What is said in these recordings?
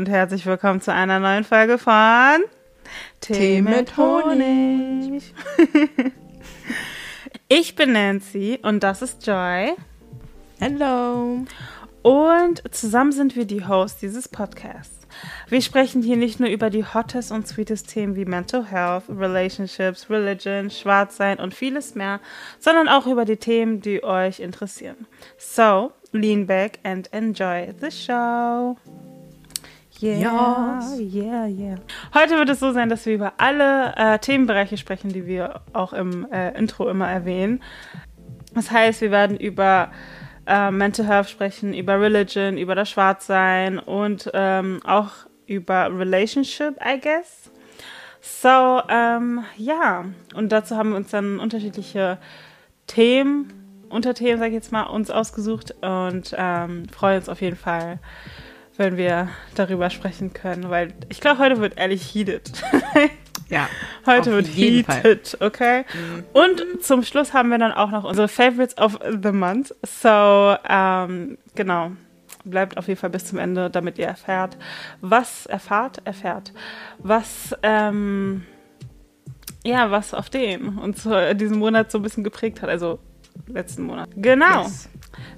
Und herzlich willkommen zu einer neuen Folge von Tee mit Honig. ich bin Nancy und das ist Joy. Hello. Und zusammen sind wir die Hosts dieses Podcasts. Wir sprechen hier nicht nur über die hottest und sweetest Themen wie Mental Health, Relationships, Religion, Schwarzsein und vieles mehr, sondern auch über die Themen, die euch interessieren. So, lean back and enjoy the show. Yeah, yes. yeah, yeah. Heute wird es so sein, dass wir über alle äh, Themenbereiche sprechen, die wir auch im äh, Intro immer erwähnen. Das heißt, wir werden über äh, Mental Health sprechen, über Religion, über das Schwarzsein und ähm, auch über Relationship, I guess. So, ähm, ja, und dazu haben wir uns dann unterschiedliche Themen, Unterthemen, sag ich jetzt mal, uns ausgesucht und ähm, freuen uns auf jeden Fall, wenn wir darüber sprechen können, weil ich glaube, heute wird ehrlich heated. Ja. Heute wird heated, Fall. okay? Mhm. Und zum Schluss haben wir dann auch noch unsere Favorites of the Month. So, ähm, genau. Bleibt auf jeden Fall bis zum Ende, damit ihr erfahrt, was erfahrt, erfährt, was, ähm, ja, was auf den uns diesen Monat so ein bisschen geprägt hat, also letzten Monat. Genau. Yes.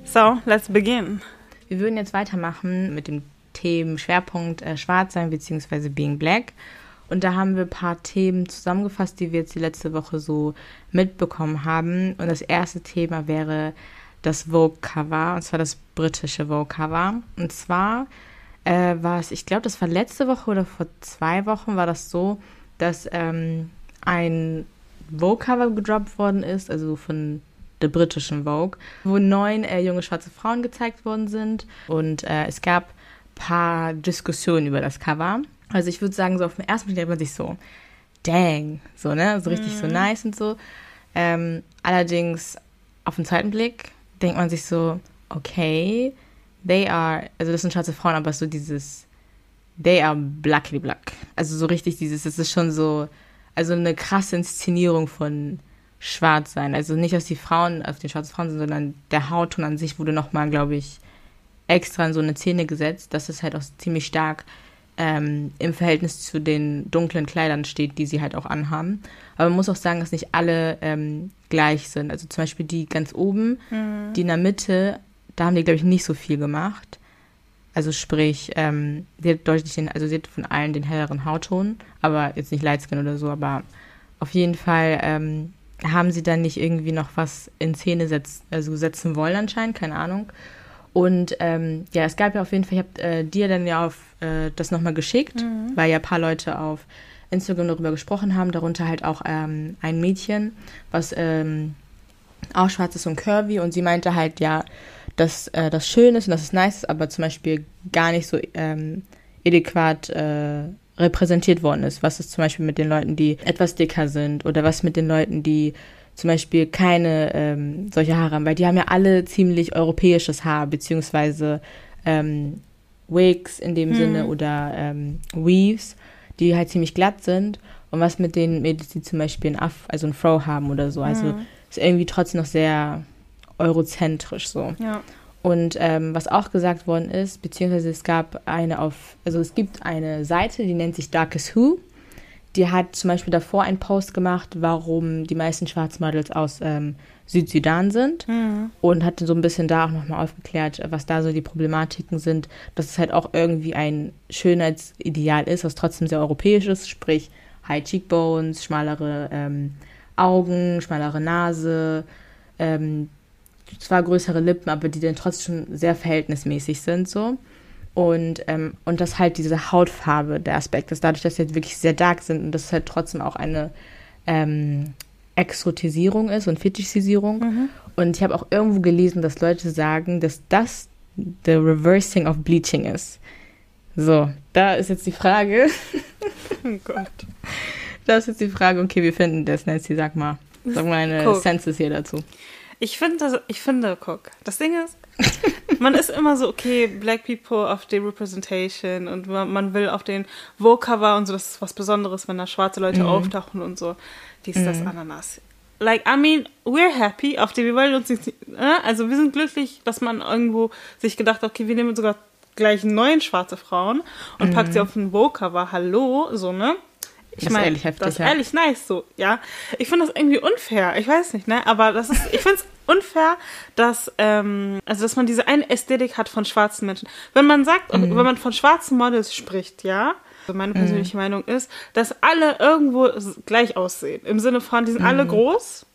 So, let's begin. Wir würden jetzt weitermachen mit dem Themenschwerpunkt äh, Schwarzsein bzw. Being Black. Und da haben wir ein paar Themen zusammengefasst, die wir jetzt die letzte Woche so mitbekommen haben. Und das erste Thema wäre das Vogue-Cover, und zwar das britische Vogue-Cover. Und zwar äh, war es, ich glaube, das war letzte Woche oder vor zwei Wochen, war das so, dass ähm, ein Vogue-Cover gedroppt worden ist, also von der britischen Vogue, wo neun äh, junge schwarze Frauen gezeigt worden sind. Und äh, es gab paar Diskussionen über das Cover. Also ich würde sagen, so auf den ersten Blick denkt man sich so, dang, so, ne? So richtig mhm. so nice und so. Ähm, allerdings auf den zweiten Blick denkt man sich so, okay, they are, also das sind schwarze Frauen, aber so dieses, they are blackly black. Also so richtig dieses, das ist schon so, also eine krasse Inszenierung von schwarz sein. Also nicht, dass die Frauen auf den schwarzen Frauen sind, sondern der Hautton an sich wurde nochmal, glaube ich, extra in so eine Szene gesetzt. Das ist halt auch ziemlich stark ähm, im Verhältnis zu den dunklen Kleidern steht, die sie halt auch anhaben. Aber man muss auch sagen, dass nicht alle ähm, gleich sind. Also zum Beispiel die ganz oben, mhm. die in der Mitte, da haben die, glaube ich, nicht so viel gemacht. Also sprich, ähm, sie hat deutlich den, also sie hat von allen den helleren Hautton, aber jetzt nicht Lightskin oder so, aber auf jeden Fall ähm, haben sie dann nicht irgendwie noch was in Szene setz, also setzen wollen anscheinend, keine Ahnung. Und ähm, ja, es gab ja auf jeden Fall, ich habe äh, dir dann ja auf äh, das nochmal geschickt, mhm. weil ja ein paar Leute auf Instagram darüber gesprochen haben, darunter halt auch ähm, ein Mädchen, was ähm, auch schwarz ist und curvy und sie meinte halt ja, dass äh, das schön ist und dass es nice ist, aber zum Beispiel gar nicht so ähm, adäquat äh, repräsentiert worden ist. Was ist zum Beispiel mit den Leuten, die etwas dicker sind oder was mit den Leuten, die zum Beispiel keine ähm, solche Haare haben, weil die haben ja alle ziemlich europäisches Haar, beziehungsweise ähm, Wigs in dem hm. Sinne oder ähm, Weaves, die halt ziemlich glatt sind. Und was mit den Mädels, die zum Beispiel ein Aff, also ein Fro haben oder so. Also hm. ist irgendwie trotzdem noch sehr eurozentrisch so. Ja. Und ähm, was auch gesagt worden ist, beziehungsweise es gab eine auf, also es gibt eine Seite, die nennt sich Darkest Who die hat zum Beispiel davor einen Post gemacht, warum die meisten Schwarzmodels aus ähm, Südsudan sind mhm. und hat so ein bisschen da auch nochmal aufgeklärt, was da so die Problematiken sind, dass es halt auch irgendwie ein Schönheitsideal ist, was trotzdem sehr europäisch ist, sprich High Cheekbones, schmalere ähm, Augen, schmalere Nase, ähm, zwar größere Lippen, aber die dann trotzdem sehr verhältnismäßig sind so. Und, ähm, und das halt diese Hautfarbe der Aspekt ist, dadurch, dass sie jetzt wirklich sehr dark sind und das halt trotzdem auch eine ähm, Exotisierung ist und Fetischisierung. Mhm. Und ich habe auch irgendwo gelesen, dass Leute sagen, dass das the reversing of bleaching ist. So, da ist jetzt die Frage. oh Gott. Da ist jetzt die Frage, okay, wir finden das, Nancy, sag mal. Sag mal eine guck. Senses hier dazu. Ich finde, ich finde, guck, das Ding ist, man ist immer so, okay, Black People auf die Representation und man, will auf den Vogue-Cover und so, das ist was Besonderes, wenn da schwarze Leute mhm. auftauchen und so. Dies, mhm. das, Ananas. Like, I mean, we're happy auf die, wir wollen uns nicht, äh? also wir sind glücklich, dass man irgendwo sich gedacht hat, okay, wir nehmen sogar gleich neun schwarze Frauen und Mhm. packt sie auf ein Vogue-Cover. Hallo, so, ne? Ich Das ist mein, ehrlich heftig, Das ist ja. ehrlich nice, so, ja. Ich finde das irgendwie unfair. Ich weiß nicht, ne? Aber das ist, ich finde es unfair, dass, ähm, also, dass man diese eine Ästhetik hat von schwarzen Menschen. Wenn man sagt, und Mhm. wenn man von schwarzen Models spricht, ja, also meine persönliche Meinung ist, dass alle irgendwo gleich aussehen. Im Sinne von, die sind Mhm. alle groß,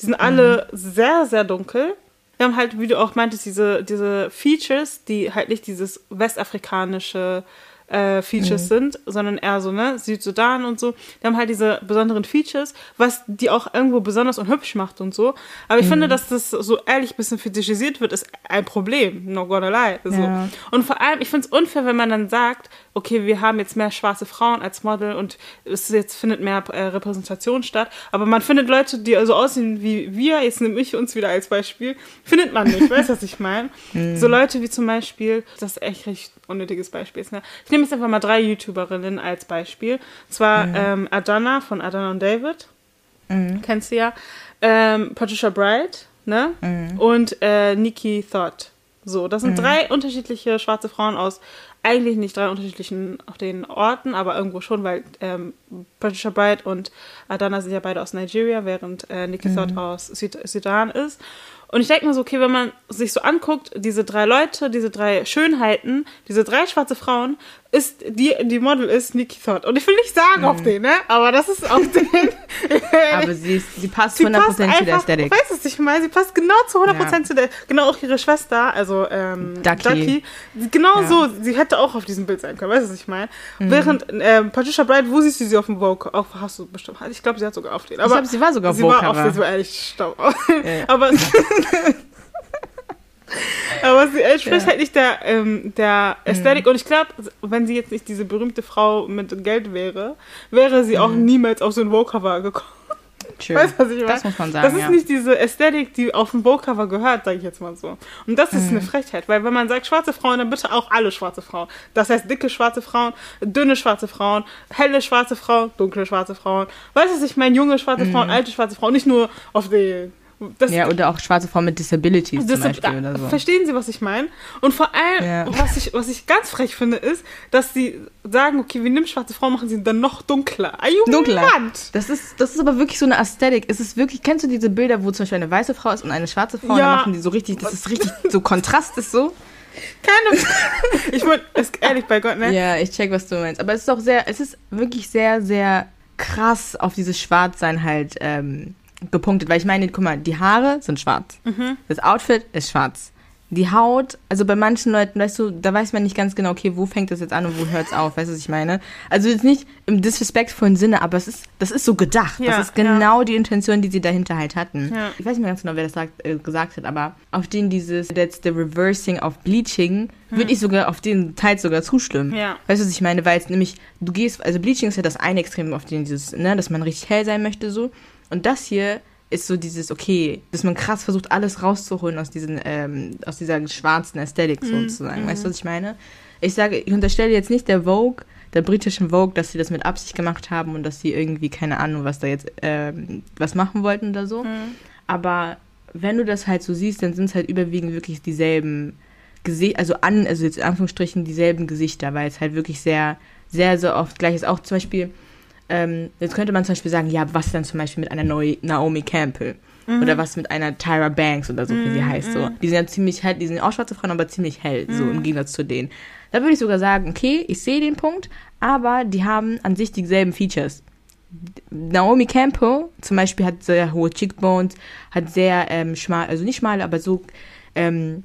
die sind alle sehr, sehr dunkel. Wir haben halt, wie du auch meintest, diese, diese Features, die halt nicht dieses westafrikanische äh, Features sind, sondern eher so, ne, Südsudan und so. Die haben halt diese besonderen Features, was die auch irgendwo besonders und hübsch macht und so. Aber ich finde, dass das so ehrlich ein bisschen fetischisiert wird, ist ein Problem. No gonna lie. So. Ja. Und vor allem, ich finde es unfair, wenn man dann sagt, okay, wir haben jetzt mehr schwarze Frauen als Model und es jetzt findet mehr äh, Repräsentation statt. Aber man findet Leute, die so aussehen wie wir, jetzt nehme ich uns wieder als Beispiel, findet man nicht. weißt du, was ich meine? So Leute wie zum Beispiel, das ist echt richtig unnötiges Beispiel. ist, Ne? Ich nehme jetzt einfach mal drei YouTuberinnen als Beispiel. Zwar ähm, Adana von Adana und David, kennst du ja, ähm, Patricia Bright, ne? Und äh, Nikki Thought. So, das sind drei unterschiedliche schwarze Frauen aus eigentlich nicht drei unterschiedlichen auf den Orten, aber irgendwo schon, weil ähm, Patricia Bright und Adana sind ja beide aus Nigeria, während äh, Nikki Thought aus Süd Sudan ist. Und ich denke mir so, okay, wenn man sich so anguckt, diese drei Leute, diese drei Schönheiten, diese drei schwarze Frauen, ist die, die Model ist Nikki Thought. Und ich will nicht sagen auf den, ne? Aber das ist auf den. Aber sie, ist, sie passt Sie 100% passt zu der einfach, Ästhetik. Weißt du, was ich meine? Sie passt genau zu 100% Ja. zu der, genau auch ihre Schwester, also ähm, Ducky. Ducky. Genau Ja. Mhm. so, sie hätte auch auf diesem Bild sein können, weißt du, was ich meine? Während ähm, Patricia Bright, wo siehst du sie auf dem Vogue? Auch, hast du bestimmt, ich glaube, sie hat sogar auf den. Aber ich glaube, sie war sogar auf sie war auf den, so ehrlich, staub. Ja. Aber, aber sie entspricht Ja. halt nicht der, ähm, der Ästhetik. Und ich glaube, wenn sie jetzt nicht diese berühmte Frau mit Geld wäre, wäre sie auch niemals auf so ein Vogue-Cover gekommen. True. Weißt du, was ich meine? Das muss man sagen, Das ist ja. nicht diese Ästhetik, die auf dem Vogue-Cover gehört, sage ich jetzt mal so. Und das Mhm. ist eine Frechheit, weil wenn man sagt schwarze Frauen, dann bitte auch alle schwarze Frauen. Das heißt dicke schwarze Frauen, dünne schwarze Frauen, helle schwarze Frauen, dunkle schwarze Frauen. Weißt du, was ich meine? Junge schwarze Frauen, alte schwarze Frauen, nicht nur auf die... Das. Ja, oder auch schwarze Frauen mit Disabilities das, zum Beispiel oder so. Verstehen Sie, was ich meine? Und vor allem, Ja. was, ich, was ich ganz frech finde, ist, dass sie sagen, okay, wir nehmen schwarze Frauen, machen sie dann noch dunkler. Ay, Dunkler. Mann! Das ist, das ist aber wirklich so eine Ästhetik. Es ist wirklich, kennst du diese Bilder, wo zum Beispiel eine weiße Frau ist und eine schwarze Frau? Und Ja. dann machen die so richtig, das ist richtig, so Kontrast ist so. Keine... ich meine, ehrlich, bei Gott, ne? Ja, ich check, was du meinst. Aber es ist auch sehr, es ist wirklich sehr, sehr krass auf dieses Schwarzsein halt ähm, gepunktet. Weil ich meine, guck mal, die Haare sind schwarz. Das Outfit ist schwarz. Die Haut, also bei manchen Leuten, weißt du, da weiß man nicht ganz genau, okay, wo fängt das jetzt an und wo hört es auf, weißt du, was ich meine? Also jetzt nicht im disrespektvollen Sinne, aber es ist, das ist so gedacht. Ja, das ist genau die Intention, die sie dahinter halt hatten. Ja. Ich weiß nicht mehr ganz genau, wer das sagt, äh, gesagt hat, aber auf den dieses, the reversing of bleaching, würde ich sogar auf den Teil sogar zustimmen. Ja. Weißt du, was ich meine? Weil es nämlich, du gehst, also Bleaching ist ja das eine Extrem, auf den dieses, ne, dass man richtig hell sein möchte, so. Und das hier ist so dieses, okay, dass man krass versucht, alles rauszuholen aus diesen, ähm, aus dieser schwarzen Ästhetik sozusagen. Weißt du, was ich meine? Ich sage, ich unterstelle jetzt nicht der Vogue, der britischen Vogue, dass sie das mit Absicht gemacht haben und dass sie irgendwie, keine Ahnung, was da jetzt, ähm, was machen wollten oder so. Aber wenn du das halt so siehst, dann sind es halt überwiegend wirklich dieselben Gesichter, also an, also jetzt in Anführungsstrichen dieselben Gesichter, weil es halt wirklich sehr, sehr, sehr oft gleich ist. Auch zum Beispiel, ähm, jetzt könnte man zum Beispiel sagen, ja, was dann zum Beispiel mit einer Neu Naomi Campbell oder was mit einer Tyra Banks oder so, wie sie heißt. So. Die sind ja ziemlich hell, die sind auch schwarze Frauen, aber ziemlich hell, so im Gegensatz zu denen. Da würde ich sogar sagen, okay, ich sehe den Punkt, aber die haben an sich dieselben Features. Naomi Campbell zum Beispiel hat sehr hohe Cheekbones, hat sehr ähm, schmal, also nicht schmale, aber so ähm,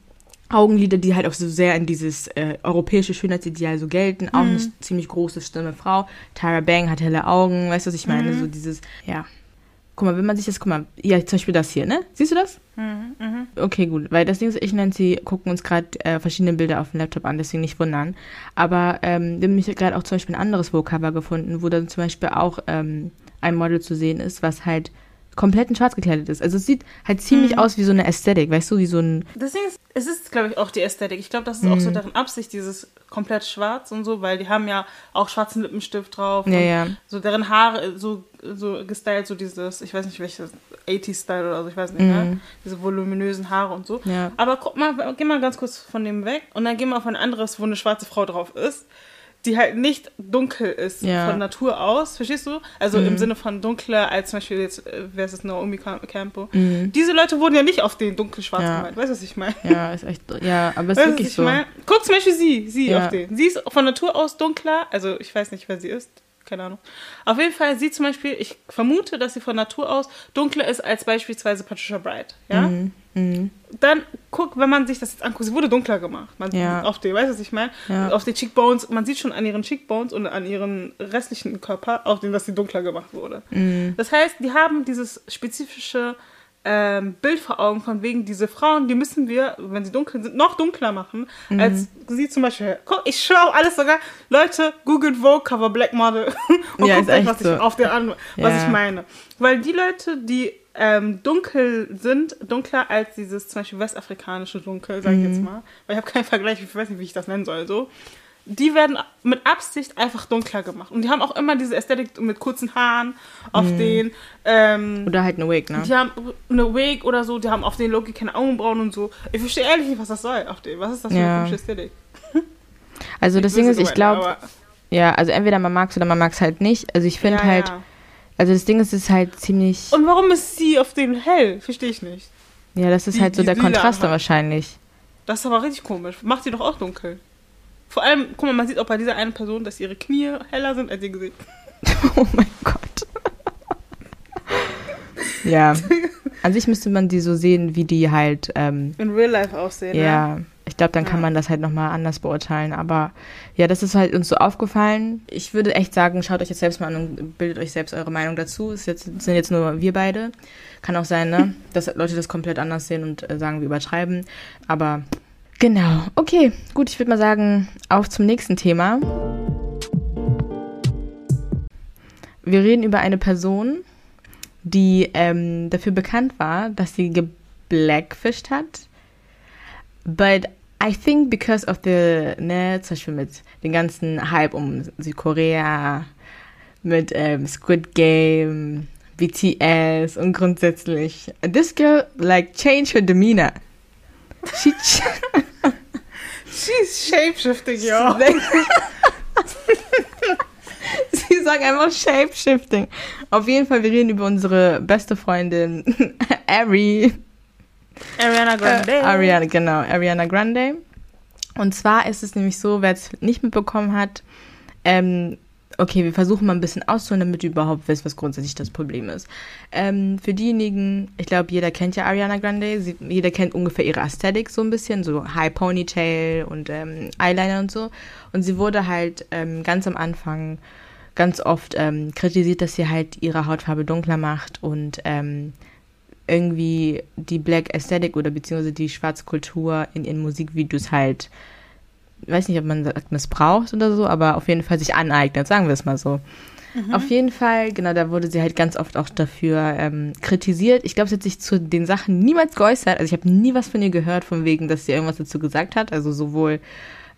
Augenlider, die halt auch so sehr in dieses äh, europäische Schönheitsideal so gelten. Auch eine ziemlich große, stimme Frau. Tyra Bang hat helle Augen, weißt du, was ich meine? So dieses, ja. Guck mal, wenn man sich das, guck mal, ja, zum Beispiel das hier, ne? Siehst du das? Okay, gut, weil das Ding ist, ich und Nancy gucken uns gerade äh, verschiedene Bilder auf dem Laptop an, deswegen nicht wundern. Aber ähm, wir haben mich gerade auch zum Beispiel ein anderes Vogue-Cover gefunden, wo dann zum Beispiel auch ähm, ein Model zu sehen ist, was halt komplett in schwarz gekleidet ist. Also es sieht halt ziemlich Mhm. aus wie so eine Ästhetik, weißt du, wie so ein, Deswegen ist, es ist, glaube ich, auch die Ästhetik. Ich glaube, das ist auch Mhm. so deren Absicht, dieses komplett schwarz und so, weil die haben ja auch schwarzen Lippenstift drauf. ja, ja, So deren Haare so, so gestylt, so dieses, ich weiß nicht welches, 80s-Style oder so, ich weiß nicht, Mhm. ne? Diese voluminösen Haare und so. ja. Aber guck mal, geh mal ganz kurz von dem weg und dann geh mal auf ein anderes, wo eine schwarze Frau drauf ist, die halt nicht dunkel ist Ja. von Natur aus, verstehst du? Also im Mhm. Sinne von dunkler als zum Beispiel jetzt, äh, wer ist es, Naomi Cam- Campbell. Mhm. Diese Leute wurden ja nicht auf den dunkelschwarz Ja. gemalt, weißt du, was ich meine? Ja, ist echt, ja, aber es ist Weißt wirklich ich so. meine? Guck zum Beispiel sie, sie Ja. auf den. Sie ist von Natur aus dunkler, also ich weiß nicht, wer sie ist, keine Ahnung. Auf jeden Fall, sie zum Beispiel, ich vermute, dass sie von Natur aus dunkler ist als beispielsweise Patricia Bright, ja? Mhm. Mhm. Dann guck, wenn man sich das jetzt anguckt, sie wurde dunkler gemacht. Man, Ja. Auf die, weißt du, was ich meine? Ja. Auf die Cheekbones, man sieht schon an ihren Cheekbones und an ihren restlichen Körper, auf den, dass sie dunkler gemacht wurde. Mhm. Das heißt, die haben dieses spezifische ähm, Bild vor Augen von wegen diese Frauen, die müssen wir, wenn sie dunkel sind, noch dunkler machen, Mhm. als sie zum Beispiel. Guck, ich schwöre alles sogar. Leute, googelt Vogue Cover Black Model und Ja, guckt euch, was so. ich auf der an, was Ja. ich meine. Weil die Leute, die ähm, dunkel sind, dunkler als dieses zum Beispiel westafrikanische Dunkel, sag ich Mhm. jetzt mal, weil ich habe keinen Vergleich, ich weiß nicht, wie ich das nennen soll, so. Die werden mit Absicht einfach dunkler gemacht. Und die haben auch immer diese Ästhetik mit kurzen Haaren auf Mhm. den. Ähm, Oder halt eine Wig, ne? die haben eine Wig oder so, die haben auf den Loki keine Augenbrauen und so. Ich verstehe ehrlich nicht, was das soll auf den. Was ist das für Ja. eine komische Ästhetik? Also das Ding ist, ich glaube, ja, also entweder man mag es oder man mag es halt nicht. Also ich finde ja, halt, ja. also das Ding ist, es ist halt ziemlich, Und warum ist sie auf den hell? Verstehe ich nicht. ja, das ist die- halt so der Kontrast wahrscheinlich. Das ist aber richtig komisch. Macht sie doch auch dunkel. Vor allem, guck mal, man sieht auch bei dieser einen Person, dass ihre Knie heller sind als ihr Gesicht. Oh mein Gott. ja, an sich müsste man die so sehen, wie die halt, ähm, In Real Life aussehen. Ne? ja, ich glaube, dann kann Ja. man das halt nochmal anders beurteilen. Aber ja, das ist halt uns so aufgefallen. Ich würde echt sagen, schaut euch jetzt selbst mal an und bildet euch selbst eure Meinung dazu. Es jetzt, sind jetzt nur wir beide. Kann auch sein, ne, dass Leute das komplett anders sehen und äh, sagen, wir übertreiben. Aber genau. Okay, gut, ich würde mal sagen, auf zum nächsten Thema. Wir reden über eine Person, die ähm, dafür bekannt war, dass sie geblackfished hat. But I think because of the, ne, zum Beispiel mit dem ganzen Hype um Südkorea, mit ähm, Squid Game, BTS und grundsätzlich, this girl like changed her demeanor. She's shapeshifting, yo. Sie sagen einfach Shapeshifting. Auf jeden Fall, wir reden über unsere beste Freundin Ari. Ariana Grande. Äh, Ariana, genau, Ariana Grande. Und zwar ist es nämlich so, wer es nicht mitbekommen hat, ähm, okay, wir versuchen mal ein bisschen auszuholen, damit ihr überhaupt wisst, was grundsätzlich das Problem ist. Ähm, für diejenigen, ich glaube, jeder kennt ja Ariana Grande, sie, jeder kennt ungefähr ihre Ästhetik so ein bisschen, so High Ponytail und ähm, Eyeliner und so. Und sie wurde halt ähm, ganz am Anfang ganz oft ähm, kritisiert, dass sie halt ihre Hautfarbe dunkler macht und ähm, irgendwie die Black Aesthetic oder beziehungsweise die schwarze Kultur in ihren Musikvideos halt, weiß nicht, ob man sagt, missbraucht oder so, aber auf jeden Fall sich aneignet, sagen wir es mal so. Auf jeden Fall, genau, da wurde sie halt ganz oft auch dafür ähm, kritisiert. Ich glaube, sie hat sich zu den Sachen niemals geäußert. Also ich habe nie was von ihr gehört, von wegen, dass sie irgendwas dazu gesagt hat. Also sowohl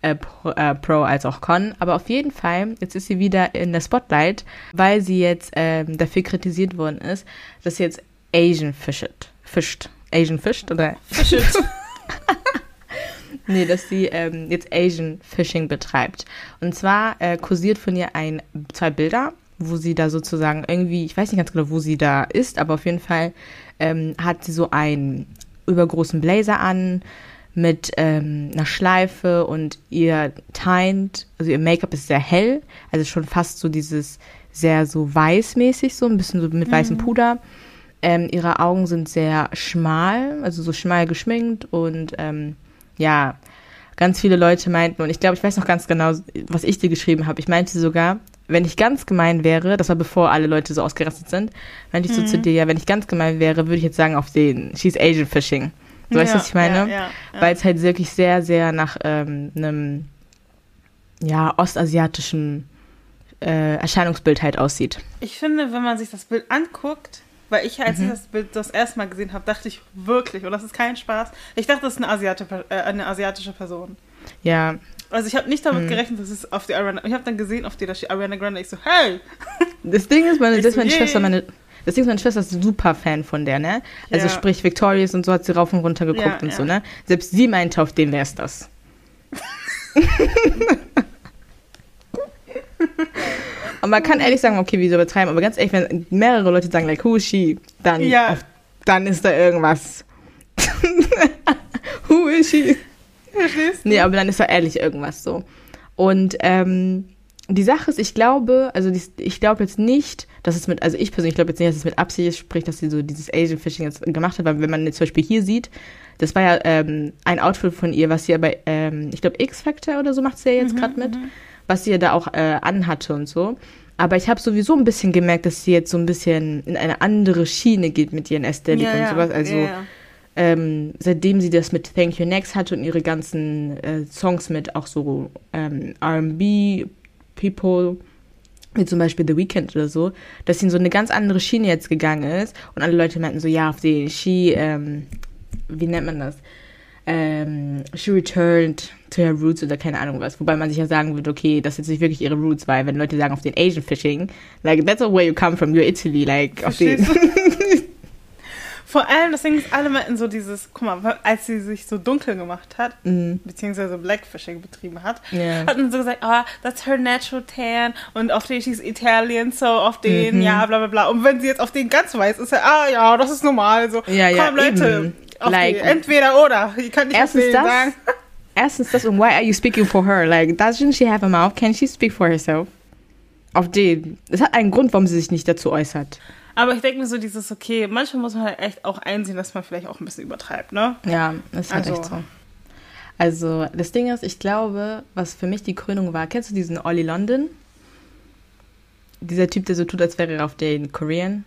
äh, Pro, äh, Pro als auch Con. Aber auf jeden Fall, jetzt ist sie wieder in der Spotlight, weil sie jetzt ähm, dafür kritisiert worden ist, dass sie jetzt Asian fischt. Fischt. Asian fischt oder? Shit. Nee, dass sie ähm, jetzt Asian Fishing betreibt. Und zwar äh, kursiert von ihr ein, zwei Bilder, wo sie da sozusagen irgendwie, ich weiß nicht ganz genau, wo sie da ist, aber auf jeden Fall ähm, hat sie so einen übergroßen Blazer an mit ähm, einer Schleife und ihr Tint, also ihr Make-up ist sehr hell, also schon fast so dieses sehr so weißmäßig, so ein bisschen so mit weißem Puder. Ähm, ihre Augen sind sehr schmal, also so schmal geschminkt und ähm, ja, ganz viele Leute meinten, und ich glaube, ich weiß noch ganz genau, was ich dir geschrieben habe. Ich meinte sogar, wenn ich ganz gemein wäre, das war bevor alle Leute so ausgerastet sind, meinte ich so zu dir, ja, wenn ich ganz gemein wäre, würde ich jetzt sagen auf den She's Asian Fishing. Du weißt, Ja, was ich meine? Ja, ja, ja. Weil es halt wirklich sehr, sehr nach ähm, einem ja, ostasiatischen äh, Erscheinungsbild halt aussieht. Ich finde, wenn man sich das Bild anguckt, Weil ich, als mhm. ich das Bild das erste Mal gesehen habe, dachte ich wirklich, und das ist kein Spaß, ich dachte, das ist eine, Asiate, äh, eine asiatische Person. Ja. Also ich habe nicht damit mhm. gerechnet, dass es auf die Ariana, ich habe dann gesehen, auf die da steht Ariana Grande, ich so, hey! Das Ding ist, meine, das so, meine yeah. Schwester, meine, das Ding ist, meine Schwester ist super Fan von der, ne? Also ja. sprich Victorious und so hat sie rauf und runter geguckt ja, und ja. so, ne? Selbst sie meinte, auf den wäre es das. Und man kann ehrlich sagen, okay, wieso übertreiben, aber ganz ehrlich, wenn mehrere Leute sagen, like, who is she, dann, ja. auf, dann ist da irgendwas. who is she? Verstehst du? Nee, aber dann ist da ehrlich irgendwas so. Und ähm, die Sache ist, ich glaube, also die, ich glaube jetzt nicht, dass es mit, also ich persönlich glaube jetzt nicht, dass es mit Absicht ist, sprich, dass sie so dieses Asian Fishing jetzt gemacht hat, weil wenn man jetzt zum Beispiel hier sieht, das war ja ähm, ein Outfit von ihr, was sie ja bei, ähm, ich glaube, X-Factor oder so macht sie ja jetzt mhm, gerade mit, mhm. Was sie ja da auch äh, anhatte und so. Aber ich habe sowieso ein bisschen gemerkt, dass sie jetzt so ein bisschen in eine andere Schiene geht mit ihren Ästhetik ja, und sowas. Also ja, ja. Ähm, seitdem sie das mit Thank You Next hatte und ihre ganzen äh, Songs mit auch so ähm, RB People, wie zum Beispiel The Weeknd oder so, dass sie in so eine ganz andere Schiene jetzt gegangen ist und alle Leute meinten so, ja, auf die She, ähm, wie nennt man das? Ähm, she returned to her roots oder keine Ahnung was. Wobei man sich ja sagen würde, okay, das jetzt nicht wirklich ihre Roots, weil wenn Leute sagen auf den Asian Fishing, like, that's where you come from, you're Italy, like, auf den. Vor allem, Ding ist, alle meinten so dieses, guck mal, als sie sich so dunkel gemacht hat, mhm. beziehungsweise Blackfishing betrieben hat, yeah. hatten so gesagt, ah, oh, that's her natural tan und auf den she's Italian, so auf den, mhm. ja, bla bla bla. Und wenn sie jetzt auf den ganz weiß ist, ja, ah ja, das ist normal, so. Ja, ja, Komm, Leute, like, entweder oder. Ich kann nicht erstens das, sagen. Erstens das und why are you speaking for her? Like, doesn't she have a mouth? Can she speak for herself? Auf den. Es hat einen Grund, warum sie sich nicht dazu äußert. Aber ich denke mir so, dieses, okay, manchmal muss man halt echt auch einsehen, dass man vielleicht auch ein bisschen übertreibt, ne? Ja, ist halt also. echt so. Also, das Ding ist, ich glaube, was für mich die Krönung war, kennst du diesen Ollie London? Dieser Typ, der so tut, als wäre er auf den Korean.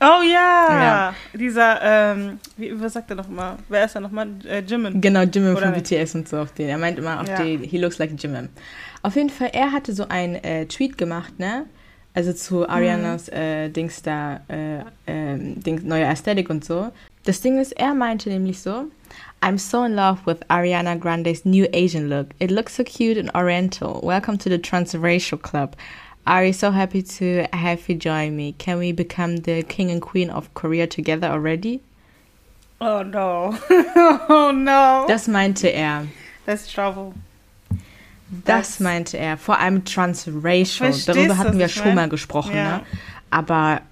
Oh ja, ja. dieser, ähm, wie, was sagt er nochmal? Wer ist er nochmal? Äh, Jimin. Genau, Jimin von nicht? BTS und so auf den. Er meint immer auf ja. den, he looks like Jimin. Auf jeden Fall, er hatte so einen äh, Tweet gemacht, ne? Also zu Arianas mhm. äh, Dings da, äh, äh, Dings, neue Ästhetik und so. Das Ding ist, er meinte nämlich so, I'm so in love with Ariana Grande's new Asian look. It looks so cute and oriental. Welcome to the transracial club. Ari, so happy to have you join me. Can we become the king and queen of Korea together already? Oh no. oh no. Das meinte er. That's trouble. Das, meinte er. Vor allem Transracial. Darüber hatten wir schon mein? mal gesprochen. Ja. Ne? Aber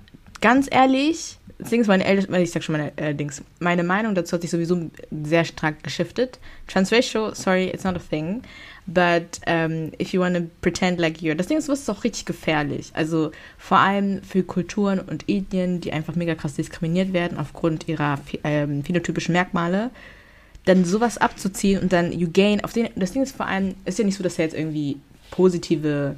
ganz ehrlich, Dings, meine Eltern, ich sag schon meine äh, Dings, meine Meinung dazu hat sich sowieso sehr stark geschiftet. Transracial, sorry, it's not a thing. But um, if you want to pretend like you're. Das Ding ist, was ist auch richtig gefährlich. Also vor allem für Kulturen und Ethnien, die einfach mega krass diskriminiert werden aufgrund ihrer ähm, phänotypischen Merkmale dann sowas abzuziehen und dann you gain auf den. Das Ding ist vor allem, ist ja nicht so, dass er jetzt irgendwie positive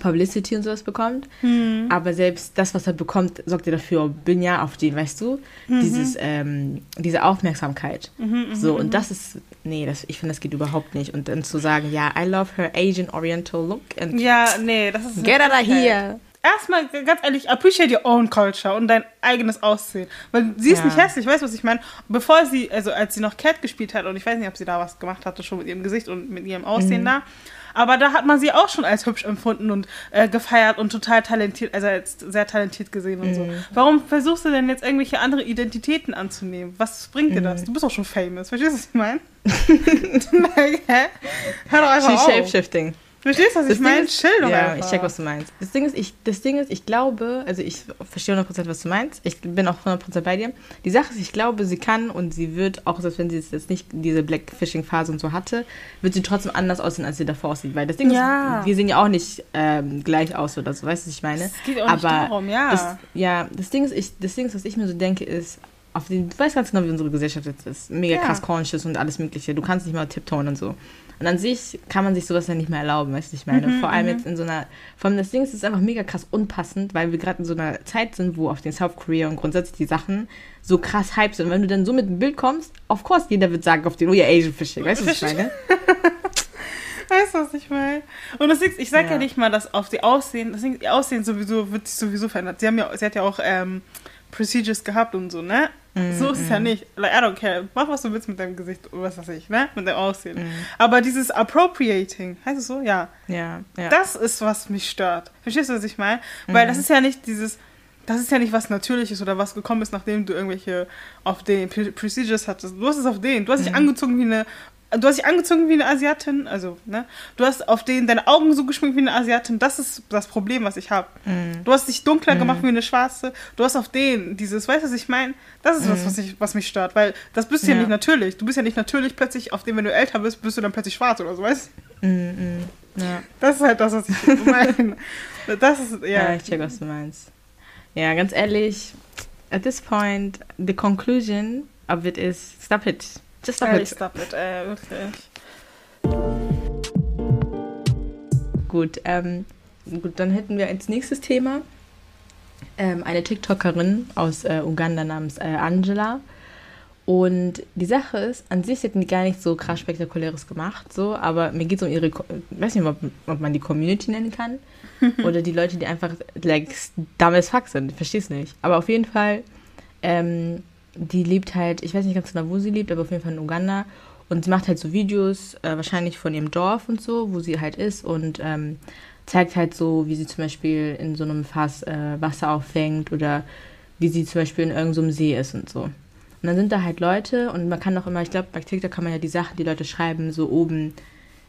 Publicity und sowas bekommt. Mhm. Aber selbst das, was er bekommt, sorgt ja dafür, bin ja auf den, weißt du? Mhm. Dieses, ähm, diese Aufmerksamkeit. Mhm, mhm so, und mhm. das ist, nee, das, ich finde, das geht überhaupt nicht. Und dann zu sagen, ja, I love her Asian Oriental look. And ja, nee, das ist. Get out of here erstmal ganz ehrlich, appreciate your own culture und dein eigenes Aussehen. Weil sie ist ja. nicht hässlich, weißt du, was ich meine? Bevor sie, also als sie noch Cat gespielt hat, und ich weiß nicht, ob sie da was gemacht hatte, schon mit ihrem Gesicht und mit ihrem Aussehen mhm. da. Aber da hat man sie auch schon als hübsch empfunden und äh, gefeiert und total talentiert, also als sehr talentiert gesehen und mhm. so. Warum versuchst du denn jetzt irgendwelche andere Identitäten anzunehmen? Was bringt mhm. dir das? Du bist auch schon famous, verstehst du, was ich meine? like, hä? Hör doch einfach She's auf. Shapeshifting. Verstehst du, was das ich meine? Chill doch Ja, einfach. ich check, was du meinst. Das Ding ist, ich, das Ding ist, ich glaube, also ich verstehe 100%, was du meinst. Ich bin auch 100% bei dir. Die Sache ist, ich glaube, sie kann und sie wird, auch selbst wenn sie jetzt nicht diese Blackfishing-Phase und so hatte, wird sie trotzdem anders aussehen, als sie davor aussieht. Weil das Ding ja. ist, wir sehen ja auch nicht ähm, gleich aus oder so, weißt du, was ich meine? Es geht auch Aber nicht darum, ja. Das, ja, das Ding, ist, ich, das Ding ist, was ich mir so denke, ist, auf den, du weißt ganz genau, wie unsere Gesellschaft jetzt ist. Mega ja. krass conscious und alles Mögliche. Du kannst nicht mal tiptoen und so. Und an sich kann man sich sowas ja nicht mehr erlauben, weißt du, ich meine. Mhm, vor allem mhm. jetzt in so einer, vor allem das Ding ist, ist einfach mega krass unpassend, weil wir gerade in so einer Zeit sind, wo auf den South Korea und grundsätzlich die Sachen so krass hype sind. Und wenn du dann so mit dem Bild kommst, of course, jeder wird sagen auf den, oh ja, Asian Fishing, weißt du, was ich meine? weißt du, was ich meine? Und das liegt, ich sage ja. ja. nicht mal, dass auf die Aussehen, das liegt, Aussehen sowieso, wird sich sowieso verändert. Sie, haben ja, sie hat ja auch ähm, Procedures gehabt und so, ne? Mm, so ist es ja mhm. nicht. Like, I don't care. Mach, was du willst mit deinem Gesicht, was weiß ich, ne? Mit dem Aussehen. Mm. Aber dieses Appropriating, heißt es so? Ja. Ja, ja. Das ist, was mich stört. Verstehst du, was ich meine? Weil das mhm. ist ja nicht dieses, das ist ja nicht was Natürliches oder was gekommen ist, nachdem du irgendwelche auf den Procedures hattest. Du hast es auf den. Du hast dich mhm. angezogen wie eine du hast dich angezogen wie eine Asiatin, also, ne? Du hast auf den deine Augen so geschminkt wie eine Asiatin, das ist das Problem, was ich habe. Mm. Du hast dich dunkler mm. gemacht wie eine schwarze, du hast auf den dieses, weißt du, was ich meine? Das ist mm. was, was, ich, was mich stört, weil das bist ja. ja nicht natürlich. Du bist ja nicht natürlich plötzlich auf dem, wenn du älter bist, bist du dann plötzlich schwarz oder so, weißt du? Mm, ja. Das ist halt das, was ich meine. Das ist, ja. Ja, ich check, was du meinst. Ja, ganz ehrlich, at this point, the conclusion of it is stop it. Just stop it. Stop it, ey, wirklich. Gut, ähm, gut, dann hätten wir als nächstes Thema ähm, eine TikTokerin aus äh, Uganda namens äh, Angela. Und die Sache ist, an sich hätten die gar nicht so krass Spektakuläres gemacht, so, aber mir geht es um ihre, ich weiß nicht, ob, ob, man die Community nennen kann oder die Leute, die einfach like, damals fuck sind, ich verstehe es nicht. Aber auf jeden Fall ähm, die lebt halt, ich weiß nicht ganz genau, wo sie lebt, aber auf jeden Fall in Uganda. Und sie macht halt so Videos, äh, wahrscheinlich von ihrem Dorf und so, wo sie halt ist und ähm, zeigt halt so, wie sie zum Beispiel in so einem Fass äh, Wasser auffängt oder wie sie zum Beispiel in irgendeinem so See ist und so. Und dann sind da halt Leute und man kann auch immer, ich glaube, bei TikTok kann man ja die Sachen, die Leute schreiben, so oben